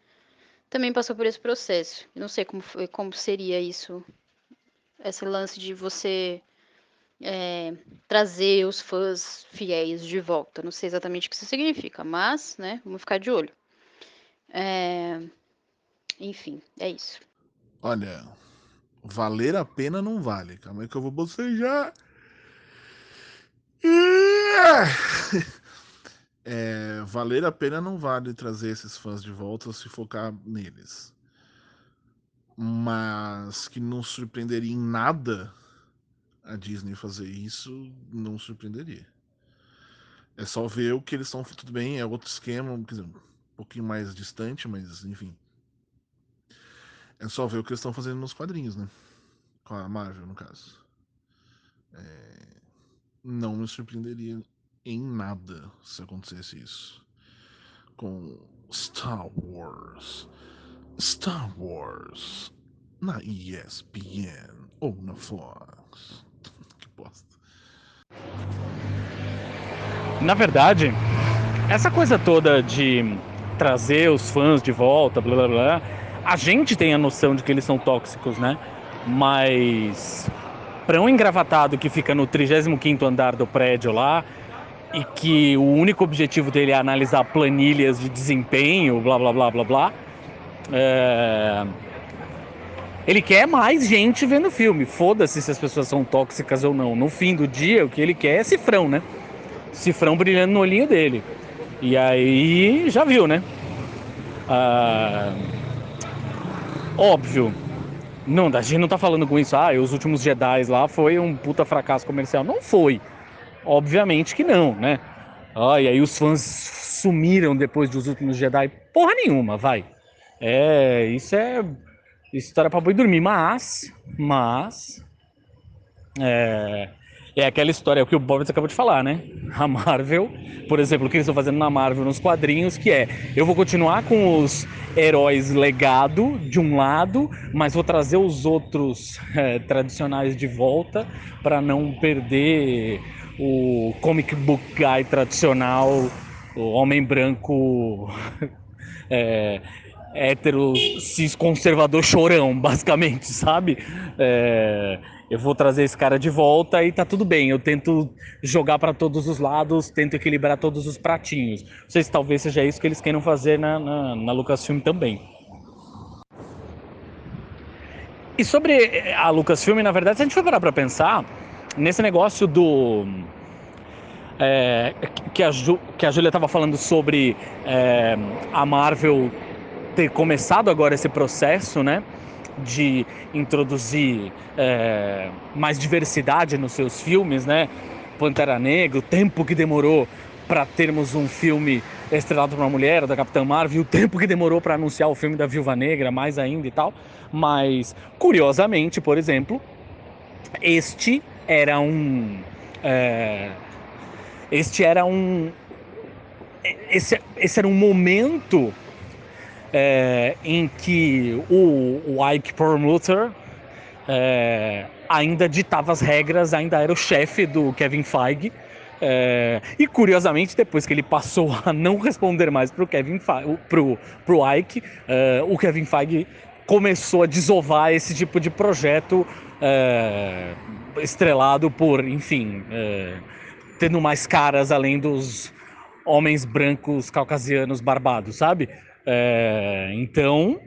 também passou por esse processo. Não sei como, foi, como seria isso, esse lance de você é, trazer os fãs fiéis de volta. Não sei exatamente o que isso significa, mas, né, vamos ficar de olho. É... Enfim, é isso. Olha, Valer a pena não vale. Calma aí que eu vou bocejar. É, valer a pena não vale trazer esses fãs de volta se focar neles. Mas que não surpreenderia em nada a Disney fazer isso, não surpreenderia. É só ver o que eles estão. Tudo bem, é outro esquema, dizer, um pouquinho mais distante, mas enfim. É só ver o que eles estão fazendo nos quadrinhos, né? Com a Marvel, no caso. É... Não me surpreenderia em nada se acontecesse isso. Com Star Wars. Star Wars. Na ESPN ou na Fox. Que bosta. Na verdade, essa coisa toda de trazer os fãs de volta, blá blá blá a gente tem a noção de que eles são tóxicos, né? Mas para um engravatado que fica no 35º andar do prédio lá e que o único objetivo dele é analisar planilhas de desempenho, blá blá blá blá blá, é... ele quer mais gente vendo filme. Foda-se se as pessoas são tóxicas ou não. No fim do dia, o que ele quer é cifrão, né? Cifrão brilhando no olhinho dele. E aí, já viu, né? Ah Óbvio. Não, a gente não tá falando com isso, ah, os últimos Jedi lá foi um puta fracasso comercial. Não foi. Obviamente que não, né? Ah, e aí os fãs sumiram depois dos últimos Jedi. Porra nenhuma, vai. É, isso é história pra boi dormir. Mas, mas, é, é aquela história, é o que o Bob acabou de falar, né? A Marvel, por exemplo, o que eles estão fazendo na Marvel nos quadrinhos, que é eu vou continuar com os heróis legado de um lado, mas vou trazer os outros é, tradicionais de volta para não perder o comic book guy tradicional, o homem branco é, hétero cis conservador chorão, basicamente, sabe? É, eu vou trazer esse cara de volta e tá tudo bem. Eu tento jogar para todos os lados, tento equilibrar todos os pratinhos. Não sei se talvez seja isso que eles queiram fazer na, na, na Lucasfilm também. E sobre a Lucasfilm, na verdade, se a gente for parar para pensar, nesse negócio do. É, que, a Ju, a Júlia estava falando sobre é, a Marvel ter começado agora esse processo, né? De introduzir é, mais diversidade nos seus filmes, né? Pantera Negra, o tempo que demorou para termos um filme estrelado por uma mulher, da Capitã Marvel, o tempo que demorou para anunciar o filme da Viúva Negra, mais ainda e tal. Mas, curiosamente, por exemplo, este era um. É, este era um. Esse, esse era um momento é, em que o, o Ike Perlmutter é, ainda ditava as regras, ainda era o chefe do Kevin Feige. É, e curiosamente, depois que ele passou a não responder mais para o Kevin Feige, pro, pro Ike, é, o Kevin Feige começou a desovar esse tipo de projeto é, estrelado por, enfim, é, tendo mais caras além dos homens brancos caucasianos barbados, sabe? É, então,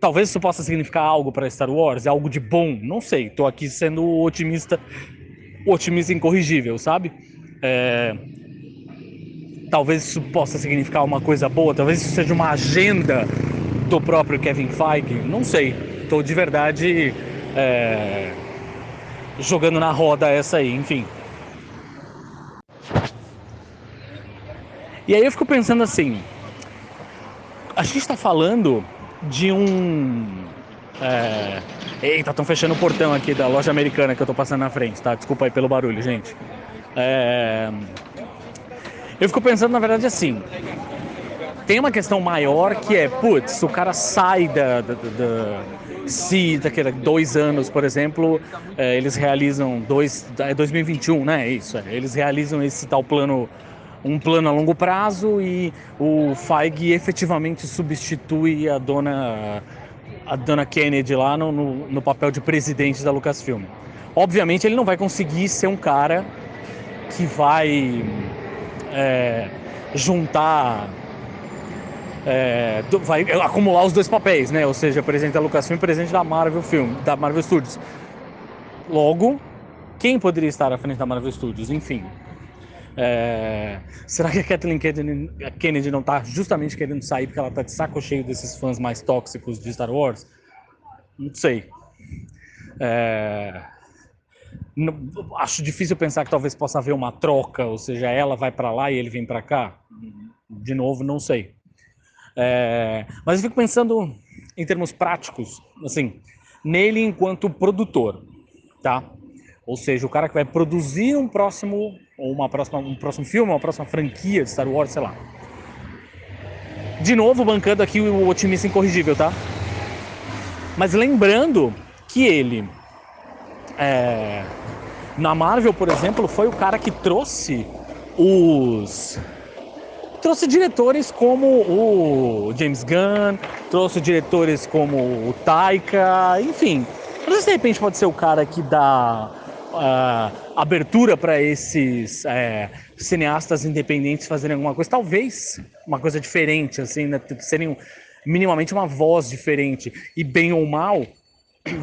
talvez isso possa significar algo para Star Wars, algo de bom, não sei. Estou aqui sendo otimista, otimista incorrigível, sabe? É, talvez isso possa significar uma coisa boa, talvez isso seja uma agenda do próprio Kevin Feige, não sei. Estou de verdade é, jogando na roda essa aí, enfim. E aí eu fico pensando assim, a gente está falando de um. É... Eita, estão fechando o portão aqui da loja americana que eu estou passando na frente, tá? Desculpa aí pelo barulho, gente. É... Eu fico pensando, na verdade, assim. Tem uma questão maior que é, putz, o cara sai da, da, da se daqui a dois anos, por exemplo, é, eles realizam dois, é 2021, né? Isso, é, eles realizam esse tal plano um plano a longo prazo e o Feige efetivamente substitui a dona a dona Kennedy lá no, no, no, papel de presidente da Lucasfilm. Obviamente ele não vai conseguir ser um cara que vai é, juntar é, vai acumular os dois papéis, né? Ou seja, presidente da Lucasfilm e presidente da Marvel Film, da Marvel Studios. Logo, quem poderia estar à frente da Marvel Studios? Enfim, é... Será que a Kathleen Kennedy não está justamente querendo sair porque ela está de saco cheio desses fãs mais tóxicos de Star Wars? Não sei. É... Não... Acho difícil pensar que talvez possa haver uma troca, ou seja, ela vai para lá e ele vem para cá. De novo, não sei. É... Mas eu fico pensando em termos práticos, assim, nele enquanto produtor, tá? Ou seja, o cara que vai produzir um próximo ou uma próxima, um próximo filme, uma próxima franquia de Star Wars, sei lá. De novo, bancando aqui o otimista incorrigível, tá? Mas lembrando que ele, é, na Marvel, por exemplo, foi o cara que trouxe os. Trouxe diretores como o James Gunn, trouxe diretores como o Taika, enfim. Se de repente pode ser o cara que dá uh, abertura para esses é, cineastas independentes fazerem alguma coisa, talvez uma coisa diferente, assim, né? serem minimamente uma voz diferente. E bem ou mal,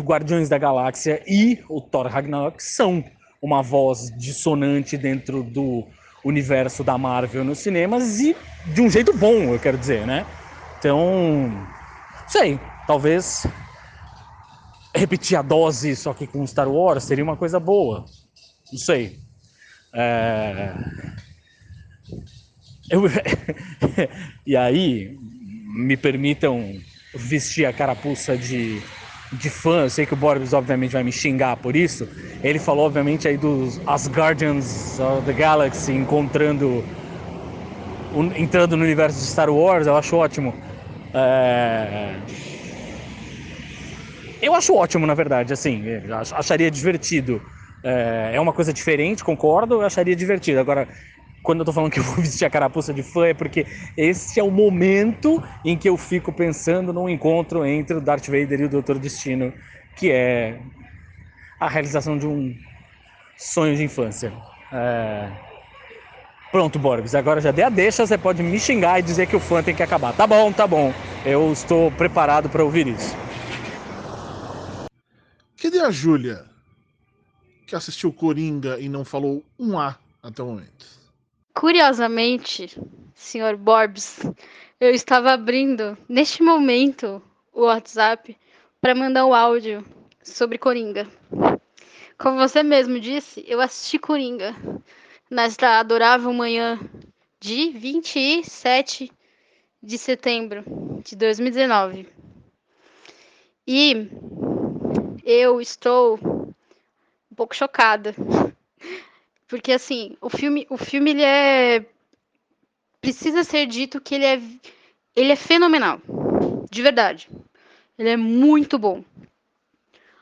Guardiões da Galáxia e o Thor Ragnarok são uma voz dissonante dentro do universo da Marvel nos cinemas e de um jeito bom, eu quero dizer, né? Então, sei, talvez repetir a dose só que com Star Wars seria uma coisa boa. Não sei. É... Eu... e aí, me permitam vestir a carapuça de, de fã. Eu sei que o Borbs obviamente vai me xingar por isso. Ele falou obviamente aí dos as Guardians of the Galaxy encontrando entrando no universo de Star Wars. Eu acho ótimo. É eu acho ótimo, na verdade, assim, acharia divertido. É, é uma coisa diferente, concordo, eu acharia divertido. Agora, quando eu tô falando que eu vou vestir a carapuça de fã, é porque esse é o momento em que eu fico pensando num encontro entre o Darth Vader e o Doutor Destino, que é a realização de um sonho de infância. É... Pronto, Borbs, agora já dei a deixa, você pode me xingar e dizer que o fã tem que acabar. Tá bom, tá bom, eu estou preparado para ouvir isso. Cadê a Júlia? Que assistiu Coringa e não falou um A até o momento. Curiosamente, senhor Borbs, eu estava abrindo neste momento o WhatsApp para mandar o um áudio sobre Coringa. Como você mesmo disse, eu assisti Coringa nesta adorável manhã de 27 de setembro de 2019. E eu estou um pouco chocada. Porque assim, o filme, o filme ele é precisa ser dito que ele é ele é fenomenal. De verdade. Ele é muito bom.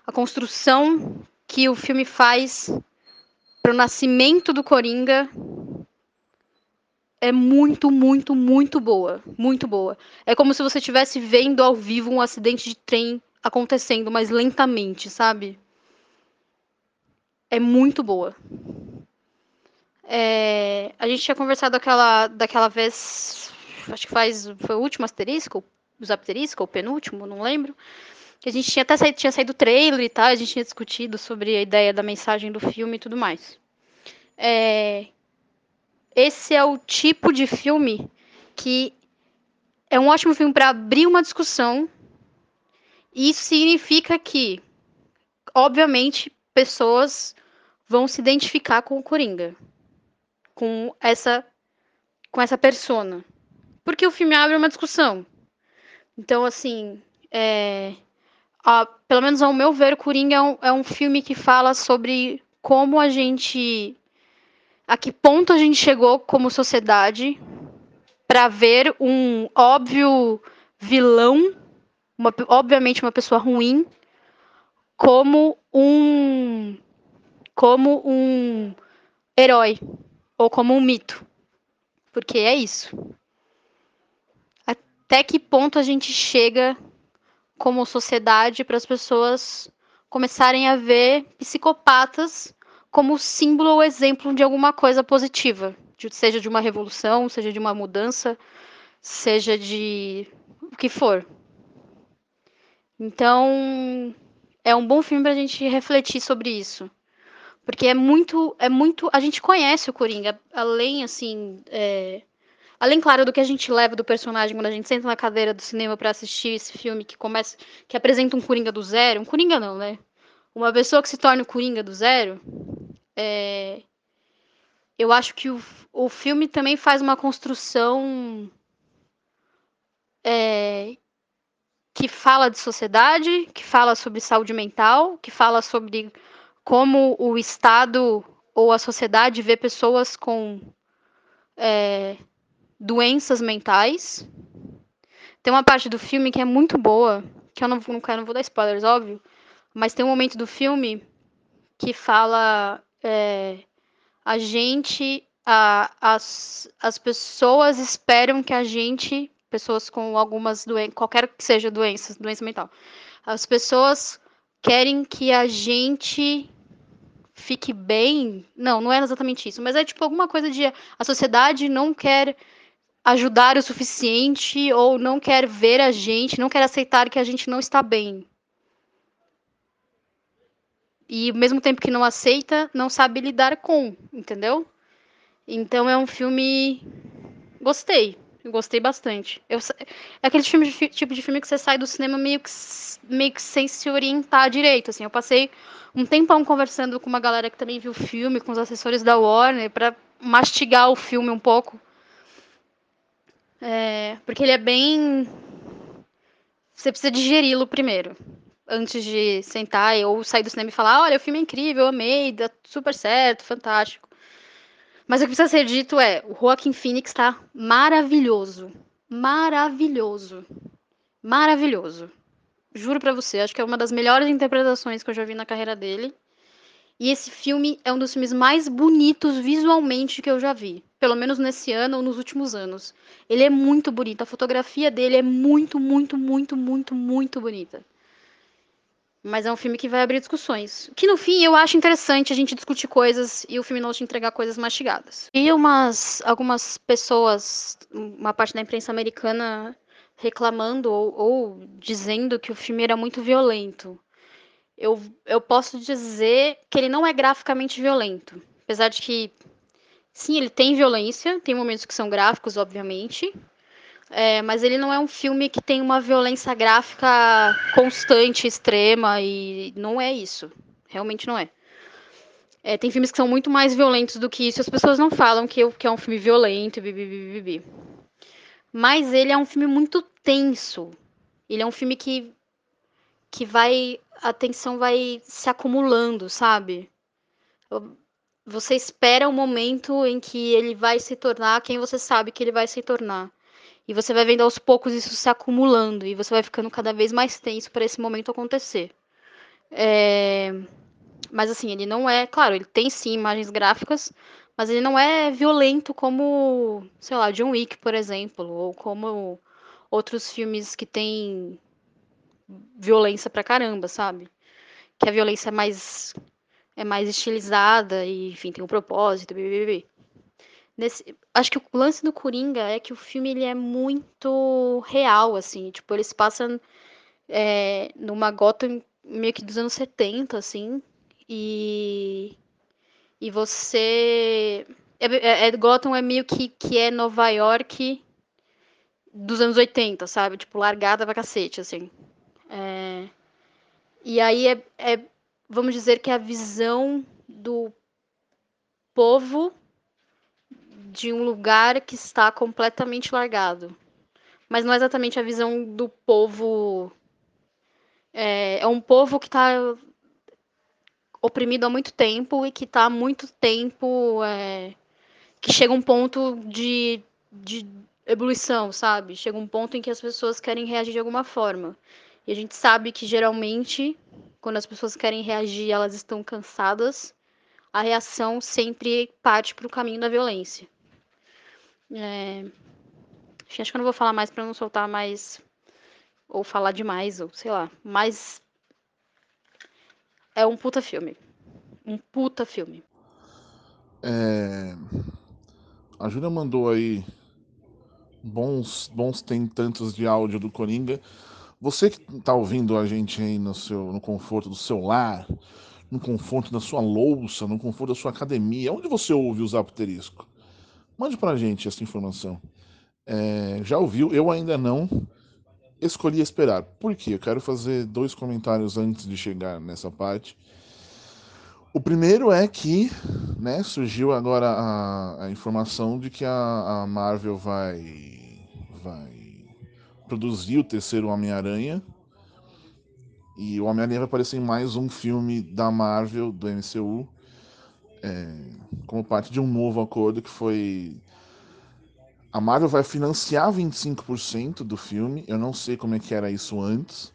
A construção que o filme faz para o nascimento do Coringa é muito, muito, muito boa. Muito boa. É como se você estivesse vendo ao vivo um acidente de trem acontecendo, mas lentamente, sabe? É muito boa. É, a gente tinha conversado daquela, daquela vez, acho que faz, foi o último asterisco, os asterisco, o penúltimo, não lembro, que a gente tinha até saído, tinha saído o trailer e tal, a gente tinha discutido sobre a ideia da mensagem do filme e tudo mais. É, esse é o tipo de filme que é um ótimo filme para abrir uma discussão. Isso significa que, obviamente, pessoas vão se identificar com o Coringa, com essa com essa persona, porque o filme abre uma discussão. Então, assim, é, a, pelo menos ao meu ver, Coringa é um, é um filme que fala sobre como a gente. a que ponto a gente chegou como sociedade para ver um óbvio vilão, uma, obviamente uma pessoa ruim, como um. como um herói. Ou como um mito. Porque é isso. Até que ponto a gente chega como sociedade para as pessoas começarem a ver psicopatas como símbolo ou exemplo de alguma coisa positiva, seja de uma revolução, seja de uma mudança, seja de o que for. Então, é um bom filme para a gente refletir sobre isso. Porque é muito, é muito. A gente conhece o Coringa, além, assim. É, Além, claro, do que a gente leva do personagem quando a gente senta na cadeira do cinema para assistir esse filme que começa, que apresenta um Coringa do zero, um Coringa não, né? Uma pessoa que se torna o Coringa do zero, é... eu acho que o, o filme também faz uma construção é... que fala de sociedade, que fala sobre saúde mental, que fala sobre como o Estado ou a sociedade vê pessoas com é, doenças mentais. Tem uma parte do filme que é muito boa, que eu não, não, não vou dar spoilers, óbvio, mas tem um momento do filme que fala é, a gente, a, as, as pessoas esperam que a gente, pessoas com algumas doenças, qualquer que seja doenças, doença mental, as pessoas querem que a gente fique bem. Não, não é exatamente isso, mas é tipo alguma coisa de a sociedade não quer ajudar o suficiente ou não quer ver a gente, não quer aceitar que a gente não está bem. E ao mesmo tempo que não aceita, não sabe lidar com, entendeu? Então é um filme. Gostei. Gostei bastante. Eu... É aquele filme de, tipo de filme que você sai do cinema meio que, meio que sem se orientar direito. Assim. Eu passei um tempão conversando com uma galera que também viu o filme, com os assessores da Warner, para mastigar o filme um pouco é, porque ele é bem. Você precisa digeri-lo primeiro. Antes de sentar ou sair do cinema e falar: olha, o filme é incrível, amei, dá super certo, fantástico. Mas o que precisa ser dito é: o Joaquin Phoenix está maravilhoso. Maravilhoso. Maravilhoso. Juro pra você, acho que é uma das melhores interpretações que eu já vi na carreira dele. E esse filme é um dos filmes mais bonitos visualmente que eu já vi. pelo menos nesse ano ou nos últimos anos. Ele é muito bonito, a fotografia dele é muito, muito, muito, muito, muito bonita. Mas é um filme que vai abrir discussões. Que no fim eu acho interessante a gente discutir coisas e o filme não te entregar coisas mastigadas. E umas algumas pessoas, uma parte da imprensa americana reclamando ou, ou dizendo que o filme era muito violento. Eu, eu posso dizer que ele não é graficamente violento. Apesar de que, sim, ele tem violência, tem momentos que são gráficos, obviamente. É, mas ele não é um filme que tem uma violência gráfica constante, extrema, e não é isso. Realmente não é. é tem filmes que são muito mais violentos do que isso. As pessoas não falam que, que é um filme violento, bibi, Mas ele é um filme muito tenso. Ele é um filme que, que vai. A tensão vai se acumulando, sabe? Você espera o momento em que ele vai se tornar quem você sabe que ele vai se tornar. E você vai vendo aos poucos isso se acumulando. E você vai ficando cada vez mais tenso para esse momento acontecer. É... Mas assim, ele não é. Claro, ele tem sim imagens gráficas. Mas ele não é violento como, sei lá, John Wick, por exemplo. Ou como outros filmes que tem violência pra caramba, sabe? Que a violência é mais é mais estilizada e, enfim, tem um propósito, bbb. Nesse, acho que o lance do Coringa é que o filme ele é muito real, assim, tipo, ele se passa é, numa Gotham meio que dos anos 70, assim, e, e você... É, é, é, Gotham é meio que, que é Nova York dos anos 80, sabe? Tipo, largada pra cacete, assim. É... E aí é, é, vamos dizer que é a visão do povo de um lugar que está completamente largado. Mas não é exatamente a visão do povo. É, é um povo que está oprimido há muito tempo e que está há muito tempo. É, que chega um ponto de, de ebulição, sabe? Chega um ponto em que as pessoas querem reagir de alguma forma. E a gente sabe que geralmente, quando as pessoas querem reagir, elas estão cansadas, a reação sempre parte para o caminho da violência. É... Acho que eu não vou falar mais para não soltar mais. Ou falar demais, ou sei lá. Mas. É um puta filme. Um puta filme. É... A Júlia mandou aí bons, bons tem tantos de áudio do Coringa. Você que está ouvindo a gente aí no, seu, no conforto do seu lar, no conforto da sua louça, no conforto da sua academia, onde você ouve o Zapterisco? Mande para a gente essa informação. É, já ouviu? Eu ainda não. Escolhi esperar. Por quê? Eu quero fazer dois comentários antes de chegar nessa parte. O primeiro é que né, surgiu agora a, a informação de que a, a, Marvel vai, vai produzir o terceiro Homem-Aranha. E o Homem-Aranha vai aparecer em mais um filme da Marvel, do MCU, é, como parte de um novo acordo que foi. A Marvel vai financiar 25% do filme, eu não sei como é que era isso antes,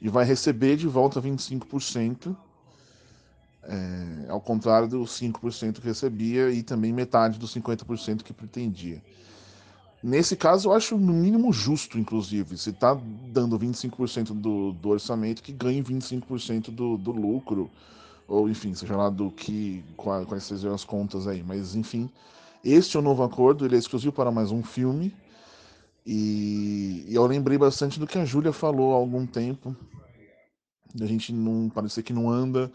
e vai receber de volta 25% é, ao contrário dos 5% que recebia e também metade dos 50% que pretendia. Nesse caso, eu acho no mínimo justo, inclusive. Se está dando 25% do, do orçamento, que ganhe 25% do, do lucro, ou enfim, seja lá do que, quais sejam as contas aí. Mas enfim, este é o novo acordo, ele é exclusivo para mais um filme. E, e eu lembrei bastante do que a Júlia falou há algum tempo. A gente não parecer que não anda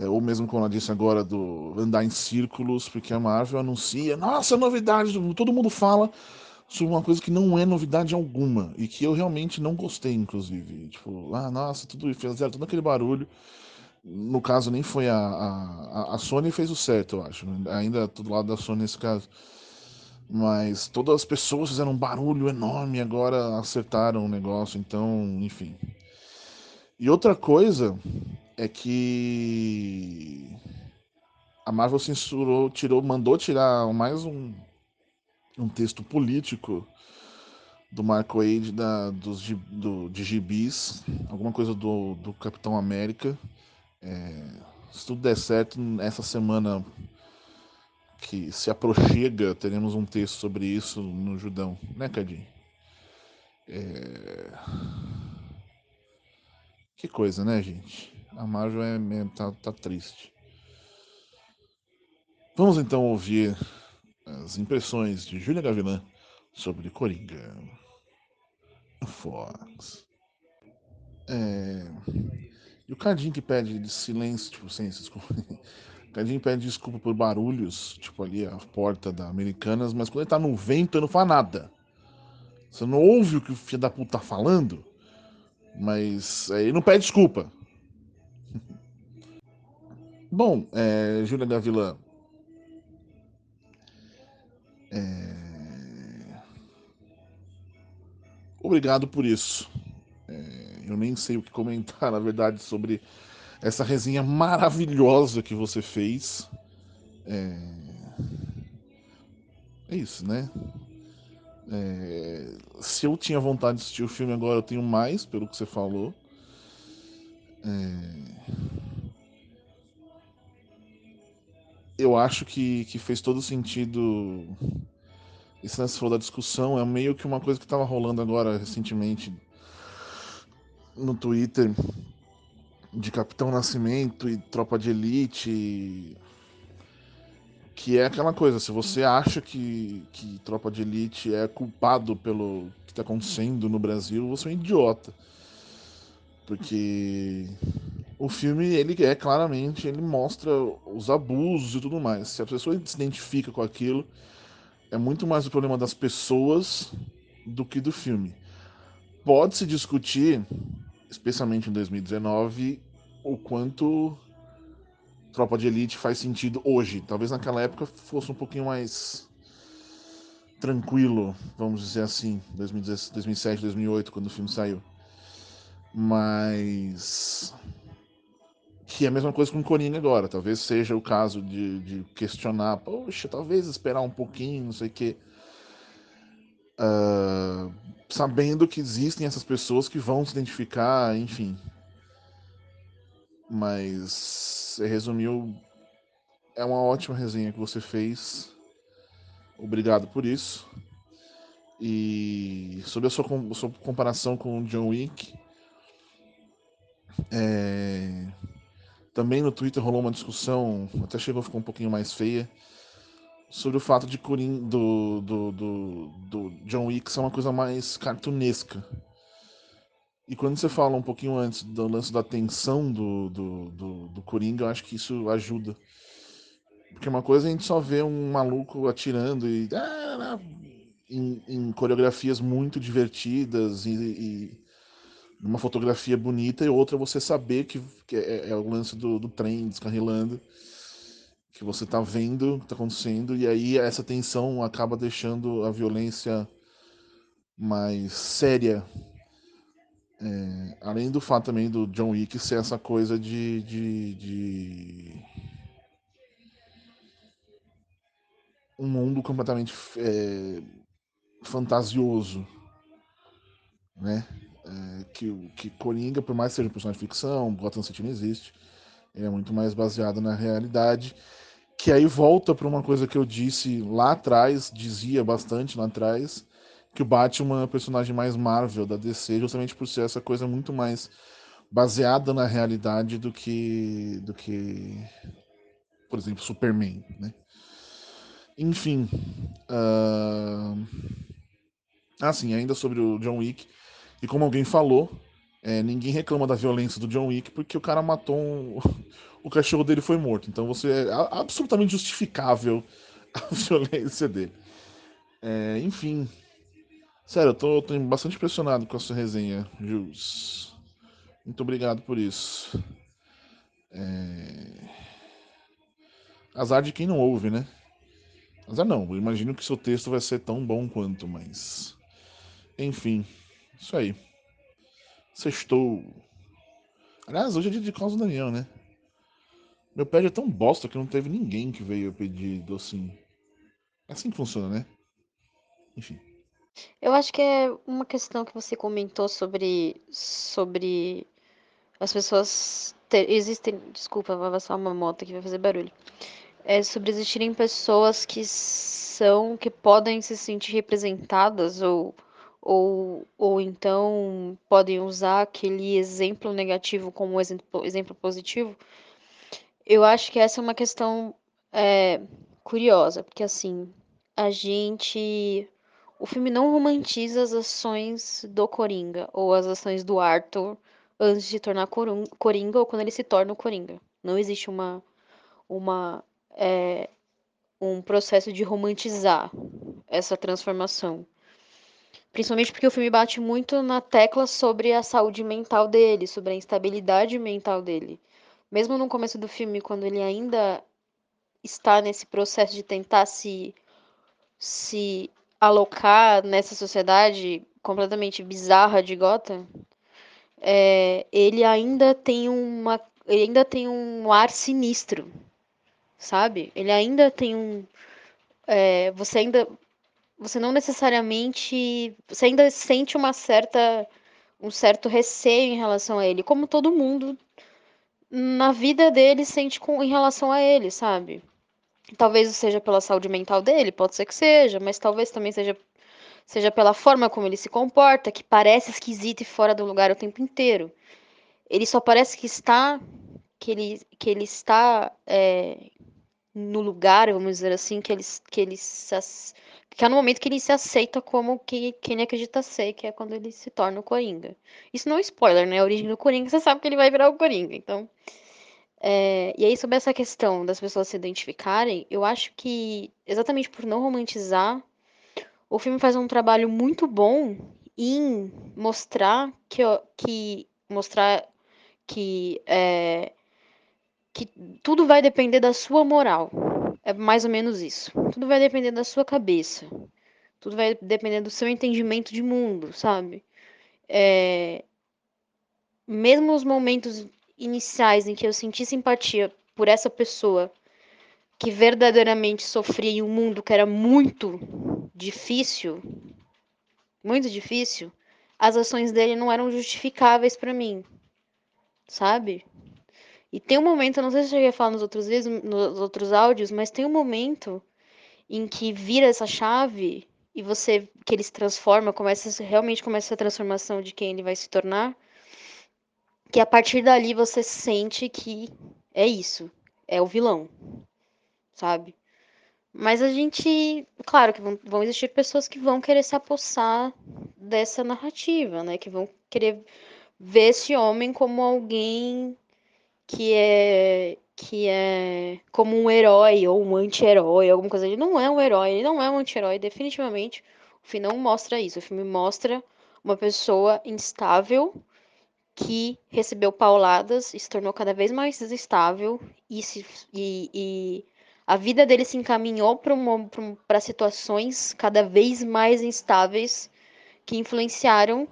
é, ou mesmo como ela disse agora, do andar em círculos, porque a Marvel anuncia, nossa, novidade, todo mundo fala sobre uma coisa que não é novidade alguma, e que eu realmente não gostei, inclusive. Tipo, ah, nossa, tudo fizeram todo aquele barulho. No caso, nem foi a, a, a Sony fez o certo, eu acho. Né? Ainda do lado da Sony nesse caso. Mas todas as pessoas fizeram um barulho enorme agora acertaram o negócio, então, enfim. E outra coisa é que a Marvel censurou, tirou, mandou tirar mais um, um texto político do Mark Wade da, dos, do, de gibis, alguma coisa do, do Capitão América. É, se tudo der certo, essa semana que se aproxega, teremos um texto sobre isso no Judão, né, Cadinho? É... Que coisa, né, gente? A Marvel é, tá, tá triste. Vamos então ouvir as impressões de Júlia Gavilã sobre Coringa. Fox. É... E o Cadinho que pede silêncio, tipo, sem desculpa. O Cadinho pede desculpa por barulhos, tipo ali a porta da Americanas, mas quando ele tá no vento, ele não faz nada. Você não ouve o que o filho da puta tá falando, mas ele não pede desculpa. Bom, é, Júlia Gavilã. É... Obrigado por isso. É, eu nem sei o que comentar, na verdade, sobre essa resenha maravilhosa que você fez. É, é isso, né? É... Se eu tinha vontade de assistir o filme agora, eu tenho mais, pelo que você falou. É... Eu acho que, que fez todo sentido. Esse lance falou da discussão, é meio que uma coisa que estava rolando agora recentemente no Twitter de Capitão Nascimento e Tropa de Elite. Que é aquela coisa, se você acha que, que Tropa de Elite é culpado pelo que está acontecendo no Brasil, você é um idiota. Porque o filme, ele é claramente, ele mostra os abusos e tudo mais. Se a pessoa se identifica com aquilo, é muito mais o problema das pessoas do que do filme. Pode-se discutir especialmente em 2019, o quanto Tropa de Elite faz sentido hoje. Talvez naquela época fosse um pouquinho mais tranquilo, vamos dizer assim, 2007, 2008, quando o filme saiu. Mas que é a mesma coisa com o Coringa agora. Talvez seja o caso de, de questionar, poxa, talvez esperar um pouquinho, não sei o quê. Uh, sabendo que existem essas pessoas que vão se identificar, enfim. Mas você resumiu. É uma ótima resenha que você fez. Obrigado por isso. E sobre a sua, sua comparação com o John Wick, é... também no Twitter rolou uma discussão, até chegou a ficar um pouquinho mais feia, sobre o fato de Corin do, do, do, do John Wick ser uma coisa mais cartunesca. E quando você fala um pouquinho antes do lance da tensão do, do, do, do Coringa, eu acho que isso ajuda. Porque uma coisa a gente só vê um maluco atirando e. Ah, em, em coreografias muito divertidas e, e, uma fotografia bonita, e outra você saber que, que é, é, o lance do, do trem descarrilando que você está vendo o que está acontecendo, e aí essa tensão acaba deixando a violência mais séria. É, além do fato também do John Wick ser essa coisa de, de, de... um mundo completamente é, fantasioso, né? É, que, que Coringa, por mais que seja um personagem de ficção, Gotham City não existe, ele é muito mais baseado na realidade que aí volta para uma coisa que eu disse lá atrás, dizia bastante lá atrás, que o Batman é o personagem mais Marvel da DC, justamente por ser essa coisa muito mais baseada na realidade do que do que por exemplo Superman, né? Enfim, uh... assim ainda sobre o John Wick e como alguém falou, é, ninguém reclama da violência do John Wick porque o cara matou um o cachorro dele foi morto. Então você é absolutamente justificável a violência dele. É, enfim. Sério, eu tô, tô, bastante impressionado com a sua resenha, Jules. Muito obrigado por isso. É... Azar de quem não ouve, né? Azar não, eu imagino que seu texto vai ser tão bom quanto, mas. Enfim, isso aí. Sextou. Aliás, hoje é dia de causa do Daniel, né? Meu pé é tão bosta que não teve ninguém que veio pedir docinho. É assim que funciona, né? Enfim. Eu acho que é uma questão que você comentou sobre sobre as pessoas ter, existem, desculpa, vai passar uma moto que vai fazer barulho. é sobre existirem pessoas que são, que podem se sentir representadas ou, ou, ou então podem usar aquele exemplo negativo como exemplo, exemplo positivo. Eu acho que essa é uma questão é, curiosa, porque assim, a gente. O filme não romantiza as ações do Coringa ou as ações do Arthur antes de tornar Coringa ou quando ele se torna o Coringa. Não existe uma, uma é, um processo de romantizar essa transformação. Principalmente porque o filme bate muito na tecla sobre a saúde mental dele, sobre a instabilidade mental dele. Mesmo no começo do filme, quando ele ainda está nesse processo de tentar se, se alocar nessa sociedade completamente bizarra de Gotham, é, ele ainda tem uma ele ainda tem um ar sinistro sabe? Ele ainda tem um. É, você ainda. Você não necessariamente. Você ainda sente uma certa. Um certo receio em relação a ele, como todo mundo na vida dele sente com, em relação a ele, sabe? Talvez seja pela saúde mental dele, pode ser que seja, mas talvez também seja, seja pela forma como ele se comporta, que parece esquisito e fora do lugar o tempo inteiro. Ele só parece que está que ele, que ele está é, no lugar, vamos dizer assim, que ele, que ele se, que é no momento que ele se aceita como que, quem ele acredita ser, que é quando ele se torna o Coringa. Isso não é spoiler, né? A origem do Coringa, você sabe que ele vai virar o Coringa, então... É, e aí, sobre essa questão das pessoas se identificarem, eu acho que, exatamente por não romantizar, o filme faz um trabalho muito bom em mostrar que, que mostrar que é, que tudo vai depender da sua moral. É mais ou menos isso. Tudo vai depender da sua cabeça. Tudo vai depender do seu entendimento de mundo, sabe? É... Mesmo os momentos iniciais em que eu senti simpatia por essa pessoa que verdadeiramente sofria em um mundo que era muito difícil, muito difícil, as ações dele não eram justificáveis para mim, sabe? E tem um momento, eu não sei se eu cheguei a falar nos outros vídeos, nos outros áudios, mas tem um momento em que vira essa chave e você que ele se transforma, começa realmente começa a transformação de quem ele vai se tornar, que a partir dali você sente que é isso, é o vilão, sabe? Mas a gente, claro que vão, vão existir pessoas que vão querer se apossar dessa narrativa, né? Que vão querer ver esse homem como alguém que é que é como um herói ou um anti-herói, alguma coisa. Ele não é um herói, ele não é um anti-herói, definitivamente. O filme não mostra isso. O filme mostra uma pessoa instável que recebeu pauladas e se tornou cada vez mais instável e, se, e, e a vida dele se encaminhou para situações cada vez mais instáveis que influenciaram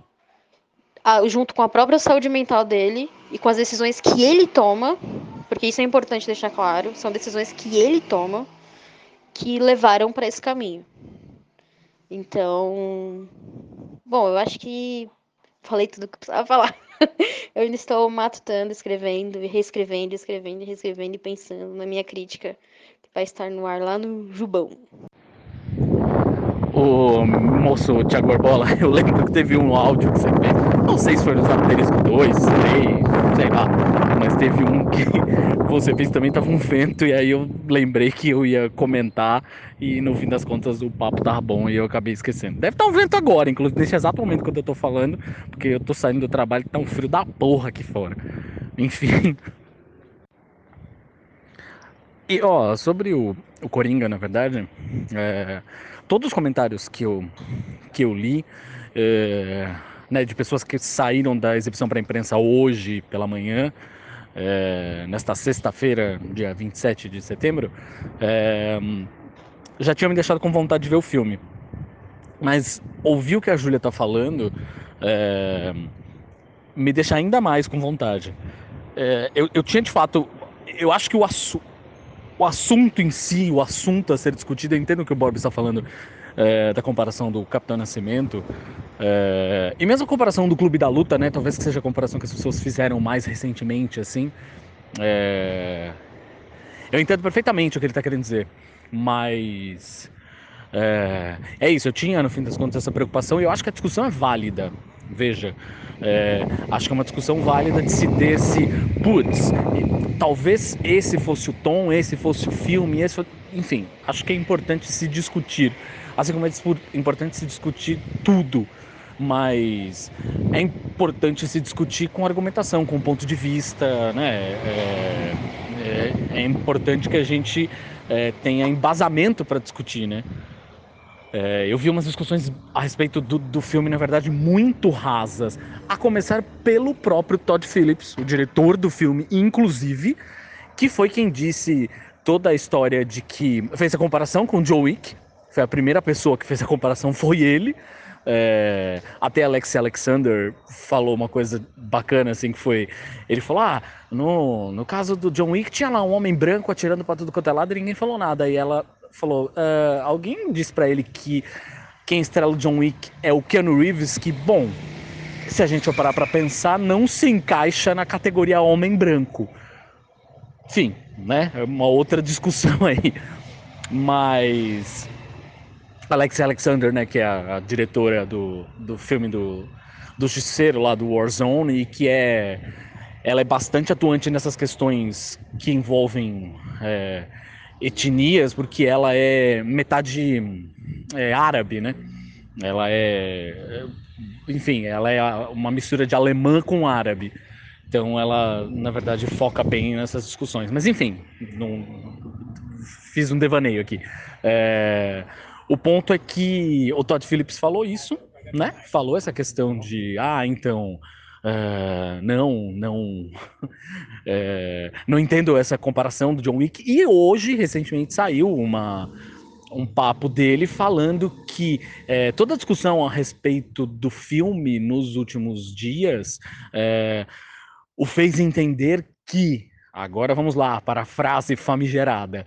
junto com a própria saúde mental dele e com as decisões que ele toma, porque isso é importante deixar claro, são decisões que ele toma que levaram para esse caminho. Então, bom, eu acho que falei tudo que precisava falar. eu ainda estou matutando, escrevendo, reescrevendo, escrevendo, reescrevendo e pensando na minha crítica que vai estar no ar lá no Jubão o moço Thiago Barbola, eu lembro que teve um áudio que você fez, não sei se foi no Asterisco 2, 3, sei lá, mas teve um que você fez também, tava um vento, e aí eu lembrei que eu ia comentar, e no fim das contas o papo tava bom e eu acabei esquecendo. Deve estar tá um vento agora, inclusive nesse exato momento quando eu tô falando, porque eu tô saindo do trabalho e tá um frio da porra aqui fora. Enfim. E ó, sobre o, o Coringa, na verdade, é, todos os comentários que eu, que eu li, é, né, de pessoas que saíram da exibição para a imprensa hoje pela manhã, é, nesta sexta-feira, dia 27 de setembro, é, já tinham me deixado com vontade de ver o filme. Mas ouvir o que a Júlia está falando é, me deixa ainda mais com vontade. Eu, eu tinha de fato. Eu acho que o, assunto o assunto em si, o assunto a ser discutido, eu entendo que o Bob está falando é, da comparação do Capitão Nascimento, é, e mesmo a comparação do Clube da Luta, né? Talvez que seja a comparação que as pessoas fizeram mais recentemente, assim. É, eu entendo perfeitamente o que ele está querendo dizer, mas é, é, isso. Eu tinha no fim das contas essa preocupação e eu acho que a discussão é válida. Veja, é, acho que é uma discussão válida de se desse, putz, talvez esse fosse o tom, esse fosse o filme, esse, enfim, acho que é importante se discutir, assim como é importante se discutir tudo mas é importante se discutir com argumentação, com ponto de vista, né? É, é, é importante que a gente é, tenha embasamento para discutir, né? É, eu vi umas discussões a respeito do, do filme, na verdade, muito rasas, a começar pelo próprio Todd Phillips, o diretor do filme, inclusive, que foi quem disse toda a história de que fez a comparação com Joe Wick. Foi a primeira pessoa que fez a comparação, foi ele. É, até Alex Alexander falou uma coisa bacana, assim, que foi. Ele falou: Ah, no, no caso do John Wick, tinha lá um homem branco atirando para tudo quanto é lado e ninguém falou nada. E ela falou: ah, Alguém disse para ele que quem estrela o John Wick é o Keanu Reeves, que, bom, se a gente parar pra pensar, não se encaixa na categoria homem branco. Enfim, né? É uma outra discussão aí. Mas Alex Alexander, né, que é a, diretora do, do filme do, do Justiceiro lá do Warzone e que é ela é bastante atuante nessas questões que envolvem é, etnias, porque ela é metade é, árabe, né? Ela é, enfim, ela é uma mistura de alemã com árabe. Então ela, na verdade, foca bem nessas discussões. Mas enfim, não, fiz um devaneio aqui. É, o ponto é que o Todd Phillips falou isso, né? Falou essa questão de, ah, então, uh, não, não, é, não entendo essa comparação do John Wick. E hoje, recentemente, saiu uma um papo dele falando que é, toda a discussão a respeito do filme nos últimos dias é, o fez entender que, agora vamos lá, para a frase famigerada,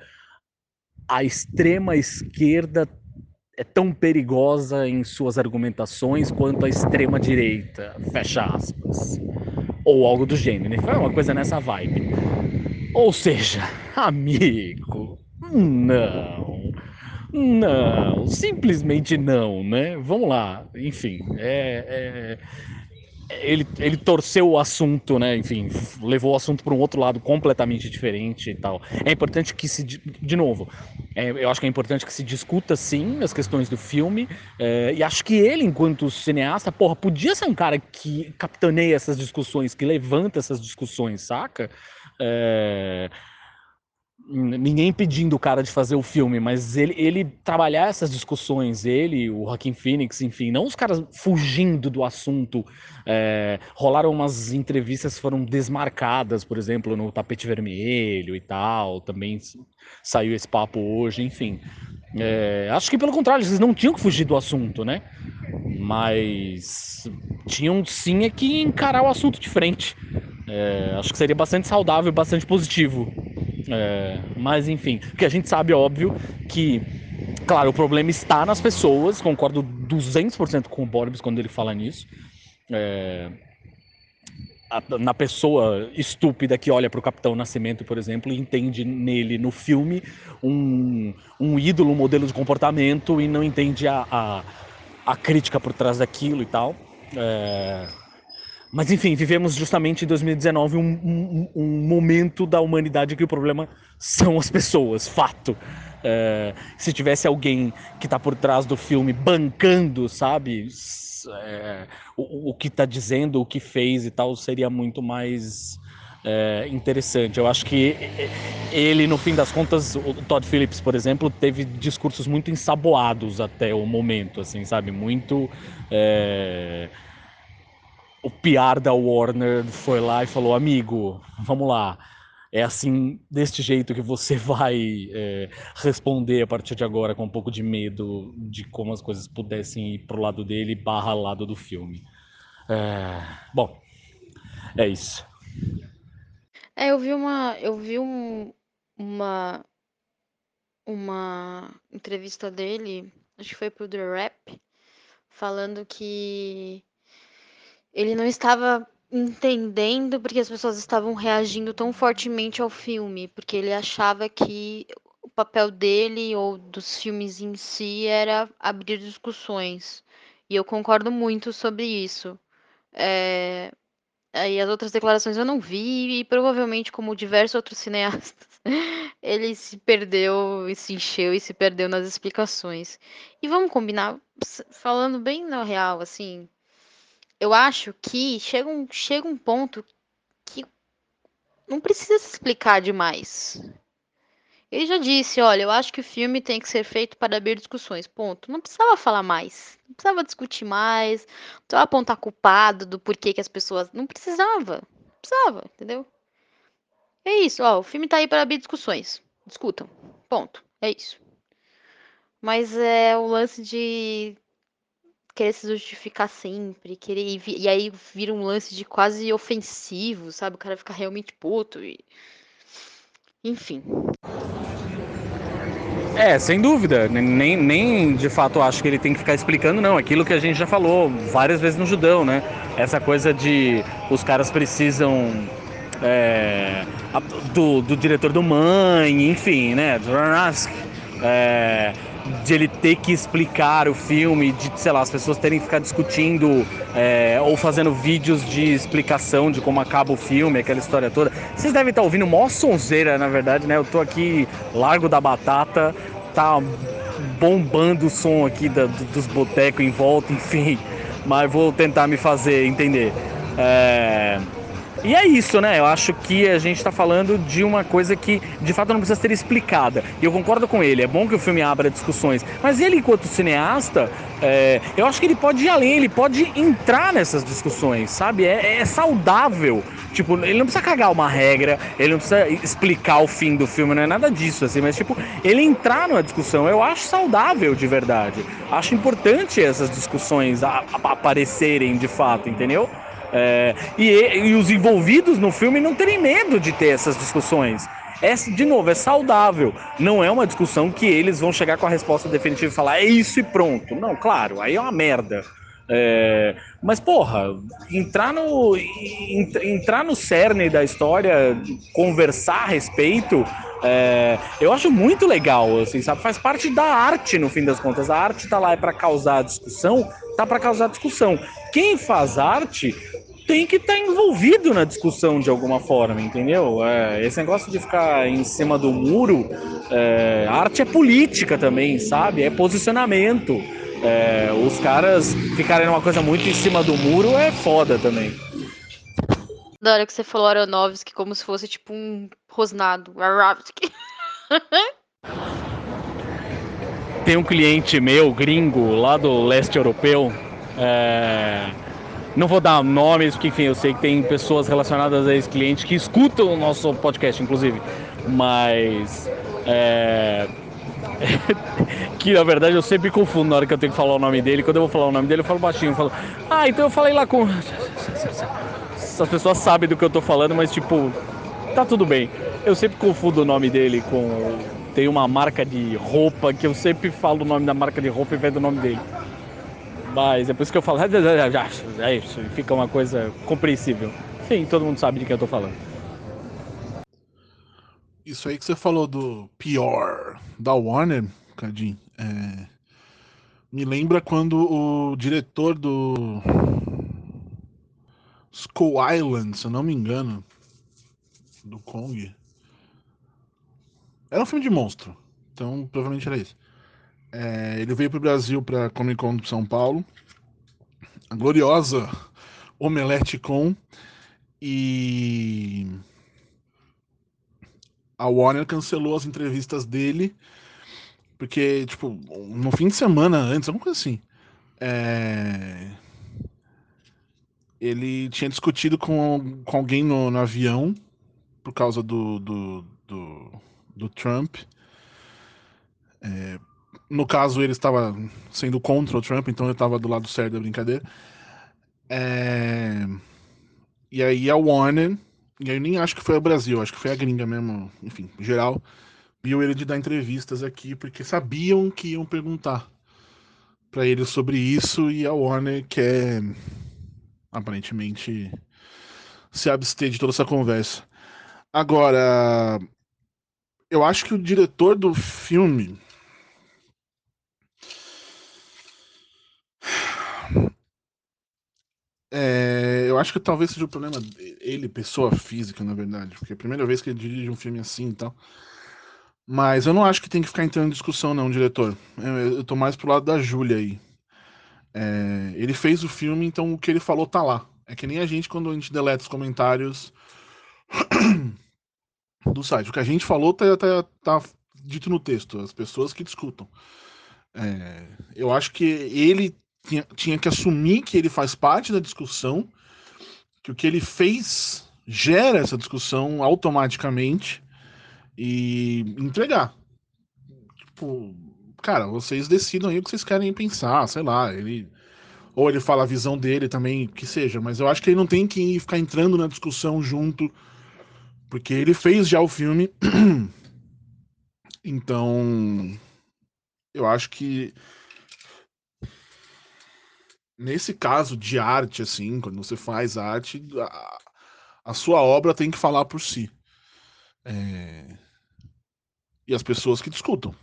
a extrema esquerda é tão perigosa em suas argumentações quanto a extrema direita, fecha aspas. Ou algo do gênero, né? Foi uma coisa nessa vibe. Ou seja, amigo, não. Não, simplesmente não, né? Vamos lá, enfim, é, é ele, ele torceu o assunto, né? Enfim, levou o assunto para um outro lado completamente diferente e tal. É importante que se. De novo, é, eu acho que é importante que se discuta sim as questões do filme. É, e acho que ele, enquanto cineasta, porra, podia ser um cara que capitaneia essas discussões, que levanta essas discussões, saca? É, ninguém pedindo o cara de fazer o filme, mas ele, ele trabalhar essas discussões, ele, o Joaquim Phoenix, enfim, não os caras fugindo do assunto. É, rolaram umas entrevistas foram desmarcadas, por exemplo, no tapete vermelho e tal. Também saiu esse papo hoje, enfim. É, acho que pelo contrário, eles não tinham que fugir do assunto, né? Mas tinham sim é que encarar o assunto de frente. É, acho que seria bastante saudável, bastante positivo é, mas enfim, que a gente sabe, óbvio, que, claro, o problema está nas pessoas, concordo 200% com o Borbs quando ele fala nisso. É, na pessoa estúpida que olha para o Capitão Nascimento, por exemplo, e entende nele, no filme, um, um ídolo, um modelo de comportamento e não entende a, a, a crítica por trás daquilo e tal. É, mas enfim, vivemos justamente em 2019 um, um, um, momento da humanidade que o problema são as pessoas, fato. É, se tivesse alguém que está por trás do filme bancando, sabe, é, o, o, que está dizendo, o que fez e tal, seria muito mais é, interessante. Eu acho que ele, no fim das contas, o Todd Phillips, por exemplo, teve discursos muito ensaboados até o momento, assim, sabe, muito é, o PR da Warner foi lá e falou: amigo, vamos lá. É assim, deste jeito que você vai é, responder a partir de agora, com um pouco de medo de como as coisas pudessem ir pro lado dele barra lado do filme. É, bom, é isso. É, eu vi uma. Eu vi um, uma. Uma entrevista dele, acho que foi pro The Rap, falando que ele não estava entendendo porque as pessoas estavam reagindo tão fortemente ao filme, porque ele achava que o papel dele ou dos filmes em si era abrir discussões. E eu concordo muito sobre isso. É... Aí as outras declarações eu não vi, e provavelmente, como diversos outros cineastas, ele se perdeu e se encheu e se perdeu nas explicações. E vamos combinar, falando bem na real, assim, eu acho que chega um, chega um ponto que não precisa se explicar demais. Ele já disse, olha, eu acho que o filme tem que ser feito para abrir discussões. Ponto. Não precisava falar mais. Não precisava discutir mais. Não precisava apontar culpado do porquê que as pessoas. Não precisava. Não precisava, entendeu? É isso, ó. O filme tá aí para abrir discussões. Discutam. Ponto. É isso. Mas é o lance de querer se justificar sempre, querer e aí vira um lance de quase ofensivo, sabe? O cara fica realmente puto e enfim. É, sem dúvida. Nem, nem de fato acho que ele tem que ficar explicando, não. Aquilo que a gente já falou várias vezes no Judão, né? Essa coisa de os caras precisam é, do, do diretor do Mãe, enfim, né? Do é, de ele ter que explicar o filme, de, sei lá, as pessoas terem que ficar discutindo é, ou fazendo vídeos de explicação de como acaba o filme, aquela história toda. Vocês devem estar ouvindo mó sonzeira, na verdade, né? Eu tô aqui, Largo da Batata, tá bombando o som aqui da, dos botecos em volta, enfim. Mas vou tentar me fazer entender. É... E é isso, né? Eu acho que a gente está falando de uma coisa que de fato não precisa ser explicada. E eu concordo com ele, é bom que o filme abra discussões. Mas ele, enquanto cineasta, é, eu acho que ele pode ir além, ele pode entrar nessas discussões, sabe? É, é, saudável. Tipo, ele não precisa cagar uma regra, ele não precisa explicar o fim do filme, não é nada disso, assim, mas tipo, ele entrar numa discussão, eu acho saudável de verdade. Acho importante essas discussões a, a aparecerem de fato, entendeu? É, e, e os envolvidos no filme não terem medo de ter essas discussões. É, de novo, é saudável. Não é uma discussão que eles vão chegar com a resposta definitiva e falar é isso e pronto. Não, claro, aí é uma merda. É, mas, porra, entrar no, entrar no cerne da história, conversar a respeito, é, eu acho muito legal, assim, sabe? Faz parte da arte, no fim das contas. A arte tá lá é para causar discussão, tá para causar discussão. Quem faz arte tem que estar tá envolvido na discussão de alguma forma, entendeu? É, esse negócio de ficar em cima do muro, é, arte é política também, sabe? É posicionamento. É, os caras ficarem numa coisa muito em cima do muro é foda também. Da hora que você falou Aronofsky como se fosse tipo um rosnado. Tem um cliente meu, gringo, lá do leste europeu. É... Não vou dar nomes, porque enfim, eu sei que tem pessoas relacionadas a esse cliente que escutam o nosso podcast, inclusive. Mas. É... que na verdade eu sempre confundo na hora que eu tenho que falar o nome dele. Quando eu vou falar o nome dele, eu falo baixinho. Eu falo, ah, então eu falei lá com as pessoas sabem do que eu tô falando, mas tipo, tá tudo bem. Eu sempre confundo o nome dele com. Tem uma marca de roupa que eu sempre falo o nome da marca de roupa e vez do nome dele. Mas é por isso que eu falo. É isso, fica uma coisa compreensível. Sim, todo mundo sabe de quem eu tô falando. Isso aí que você falou do pior da Warner, Cadinho, é... me lembra quando o diretor do Skull Island, se eu não me engano, do Kong. Era um filme de monstro, então provavelmente era isso. É, ele veio para o Brasil para Comic Con de São Paulo, a gloriosa Omelete Con, e a Warner cancelou as entrevistas dele, porque, tipo, no fim de semana antes, alguma coisa assim, é, ele tinha discutido com, com alguém no, no avião por causa do, do, do, do Trump. É, no caso, ele estava sendo contra o Trump, então ele estava do lado certo da brincadeira. É, e aí a Warner, e aí nem acho que foi o Brasil, acho que foi a gringa mesmo, enfim, geral, viu ele de dar entrevistas aqui porque sabiam que iam perguntar para ele sobre isso e a Warner quer aparentemente se abster de toda essa conversa. Agora, eu acho que o diretor do filme. É, eu acho que talvez seja o problema ele, pessoa física, na verdade, porque é a primeira vez que ele dirige um filme assim e tal. Mas eu não acho que tem que ficar entrando em discussão, não, diretor. Eu, eu tô mais pro lado da Júlia aí. É, ele fez o filme, então o que ele falou tá lá. É que nem a gente quando a gente deleta os comentários do site. O que a gente falou tá, tá, tá dito no texto, as pessoas que discutam. É, eu acho que ele tinha, tinha que assumir que ele faz parte da discussão, que o que ele fez gera essa discussão automaticamente e entregar. Tipo, cara, vocês decidam aí o que vocês querem pensar, sei lá, ele ou ele fala a visão dele também, que seja, mas eu acho que ele não tem que ficar entrando na discussão junto, porque ele fez já o filme. então, eu acho que nesse caso de arte, assim, quando você faz arte, a, a sua obra tem que falar por si. É... E as pessoas que discutam.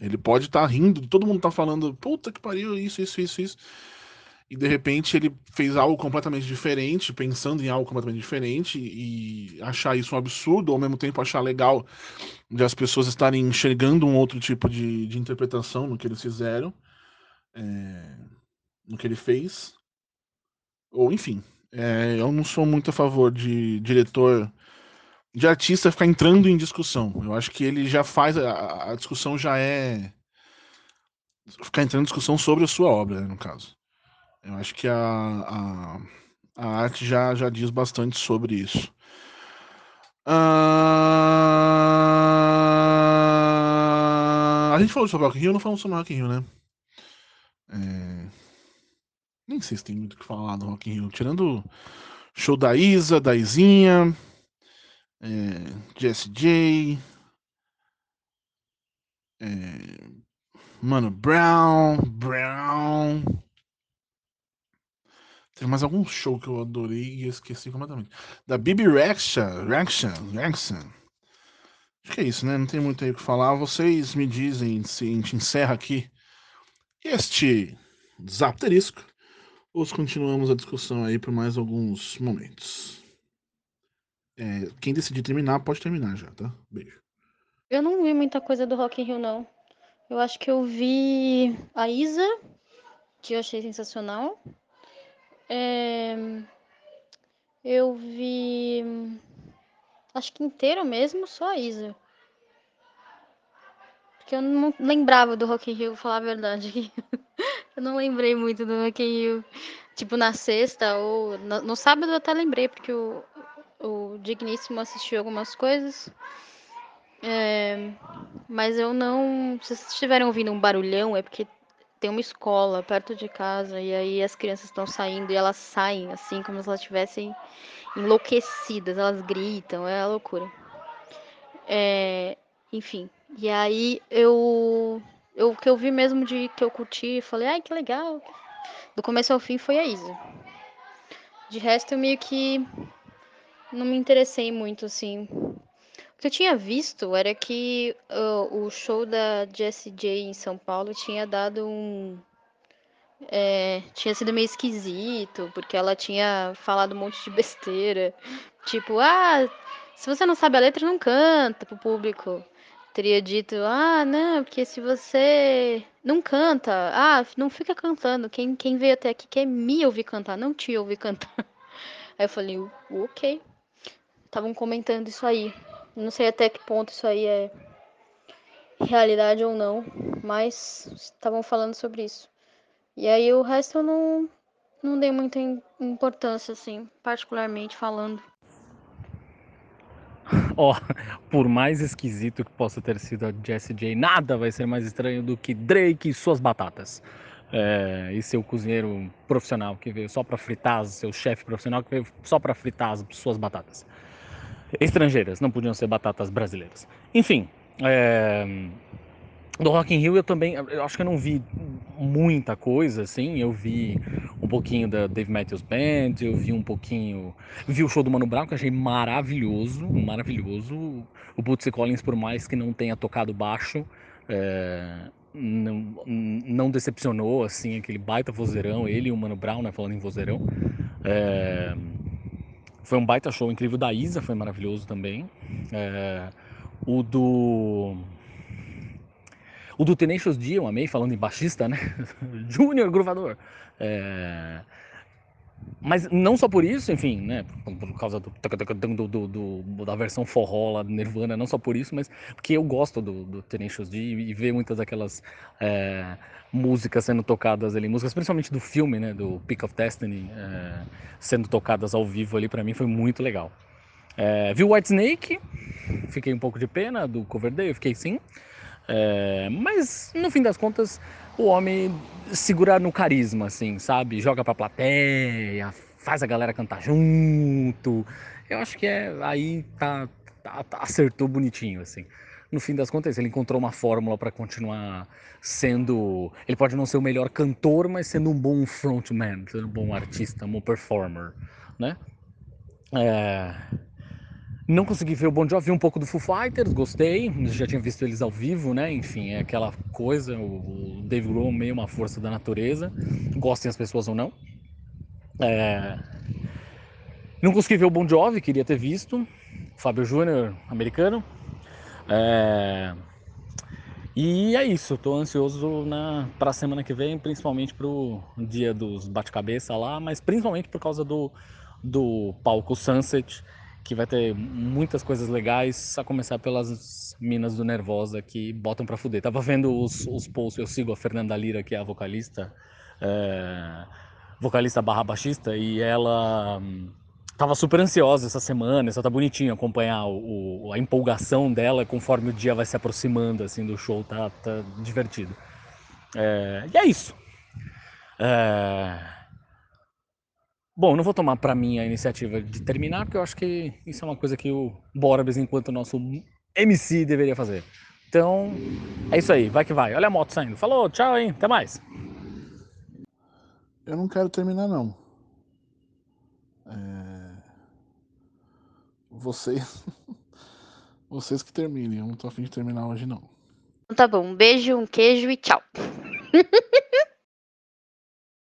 Ele pode estar tá rindo, todo mundo tá falando, puta que pariu, isso, isso, isso, isso e de repente ele fez algo completamente diferente, pensando em algo completamente diferente e achar isso um absurdo, ou ao mesmo tempo achar legal de as pessoas estarem enxergando um outro tipo de, de interpretação no que eles fizeram, é, no que ele fez, ou enfim. É, eu não sou muito a favor de diretor, de artista ficar entrando em discussão. Eu acho que ele já faz, a, a discussão já é ficar entrando em discussão sobre a sua obra, né, no caso. Eu acho que a, a, a arte já, já diz bastante sobre isso. Uh... A gente falou sobre Rock in Rio, não falamos sobre Rock in Rio, né? É... Nem sei se tem muito o que falar do Rock in Rio. Tirando show da Isa, da Izinha, é... Jesse J, é... Mano Brown, Brown, tem mais algum show que eu adorei e esqueci completamente. Da Bibi Rexha, Rexha, Rexha. Acho que é isso, né? Não tem muito aí o que falar. Vocês me dizem se a gente encerra aqui este Zapterisco ou continuamos a discussão aí por mais alguns momentos. É, quem decidir terminar, pode terminar já, tá? Beijo. Eu não vi muita coisa do Rock in Rio, não. Eu acho que eu vi a Isa, que eu achei sensacional. É, eu vi. Acho que inteiro mesmo, só a Isa. Porque eu não lembrava do Rock in Rio, falar a verdade. eu não lembrei muito do Rio. Tipo, na sexta ou no, no sábado eu até lembrei, porque o, o Digníssimo assistiu algumas coisas. É, mas eu não. Se vocês estiverem ouvindo um barulhão, é porque tem uma escola perto de casa e aí as crianças estão saindo e elas saem assim como se elas estivessem enlouquecidas, elas gritam, é a loucura. É, enfim, e aí eu o que eu vi mesmo de que eu curti, falei, ai que legal. Do começo ao fim foi a Isa. De resto eu meio que não me interessei muito assim. O que eu tinha visto era que uh, o show da Jessie J em São Paulo tinha dado um. É, tinha sido meio esquisito, porque ela tinha falado um monte de besteira. Tipo, ah, se você não sabe a letra, não canta pro público. Teria dito, ah, não, porque se você não canta, ah, não fica cantando. Quem, quem veio até aqui quer me ouvir cantar, não te ouvir cantar. Aí eu falei, ok. Estavam comentando isso aí. Não sei até que ponto isso aí é realidade ou não, mas estavam falando sobre isso. E aí o resto eu não, não dei muita importância, assim, particularmente falando. Ó, oh, por mais esquisito que possa ter sido a Jessie J, nada vai ser mais estranho do que Drake e suas batatas. É, e seu cozinheiro profissional que veio só para fritar, seu chefe profissional que veio só para fritar as suas batatas estrangeiras, não podiam ser batatas brasileiras. Enfim, é, do Rock in Rio eu também, eu acho que eu não vi muita coisa, assim, eu vi pouquinho da Dave Matthews Band, eu vi um pouquinho. Vi o show do Mano Brown, que achei maravilhoso, maravilhoso. O Bootsy Collins, por mais que não tenha tocado baixo, é, não, não decepcionou, assim, aquele baita vozeirão, ele e o Mano Brown, né, falando em vozeirão. É, foi um baita show incrível da Isa, foi maravilhoso também. É, o do. O do Tenacious D, eu amei, falando em baixista, né? Júnior Gruvador. É... Mas não só por isso, enfim, né? Por causa do, do, do, da versão forró lá do Nirvana, não só por isso, mas porque eu gosto do, do Tenacious D e ver muitas daquelas é, músicas sendo tocadas ali, músicas principalmente do filme, né? Do Peak of Destiny, é, sendo tocadas ao vivo ali, para mim foi muito legal. É, vi White Snake, fiquei um pouco de pena do Coverdale, eu fiquei sim. É, mas no fim das contas, o homem segura no carisma, assim, sabe? Joga pra plateia, faz a galera cantar junto. Eu acho que é aí tá, tá, tá acertou bonitinho, assim. No fim das contas, ele encontrou uma fórmula para continuar sendo. Ele pode não ser o melhor cantor, mas sendo um bom frontman, sendo um bom artista, um bom performer, né? É... Não consegui ver o Bon Jovi, vi um pouco do Foo Fighters, gostei, já tinha visto eles ao vivo, né? Enfim, é aquela coisa, o Dave Grohl meio uma força da natureza, gostem as pessoas ou não. É... Não consegui ver o Bon Jovi, queria ter visto, Fábio Júnior, americano. É... E é isso, estou ansioso na, para a semana que vem, principalmente para o dia dos bate-cabeça lá, mas principalmente por causa do, do palco Sunset, que vai ter muitas coisas legais, a começar pelas minas do Nervosa que botam pra fuder. Tava vendo os, os posts, eu sigo a Fernanda Lira, que é a vocalista, é, vocalista barra baixista, e ela hum, tava super ansiosa essa semana, só tá bonitinho acompanhar o, o, a empolgação dela conforme o dia vai se aproximando assim do show, tá, tá divertido. É, e é isso. É, Bom, não vou tomar para mim a iniciativa de terminar, porque eu acho que isso é uma coisa que o Borbes, enquanto nosso MC, deveria fazer. Então, é isso aí, vai que vai. Olha a moto saindo. Falou, tchau, hein? Até mais. Eu não quero terminar, não. É... Vocês. Vocês que terminem. Eu não tô afim de terminar hoje, não. Tá bom. Um beijo, um queijo e tchau.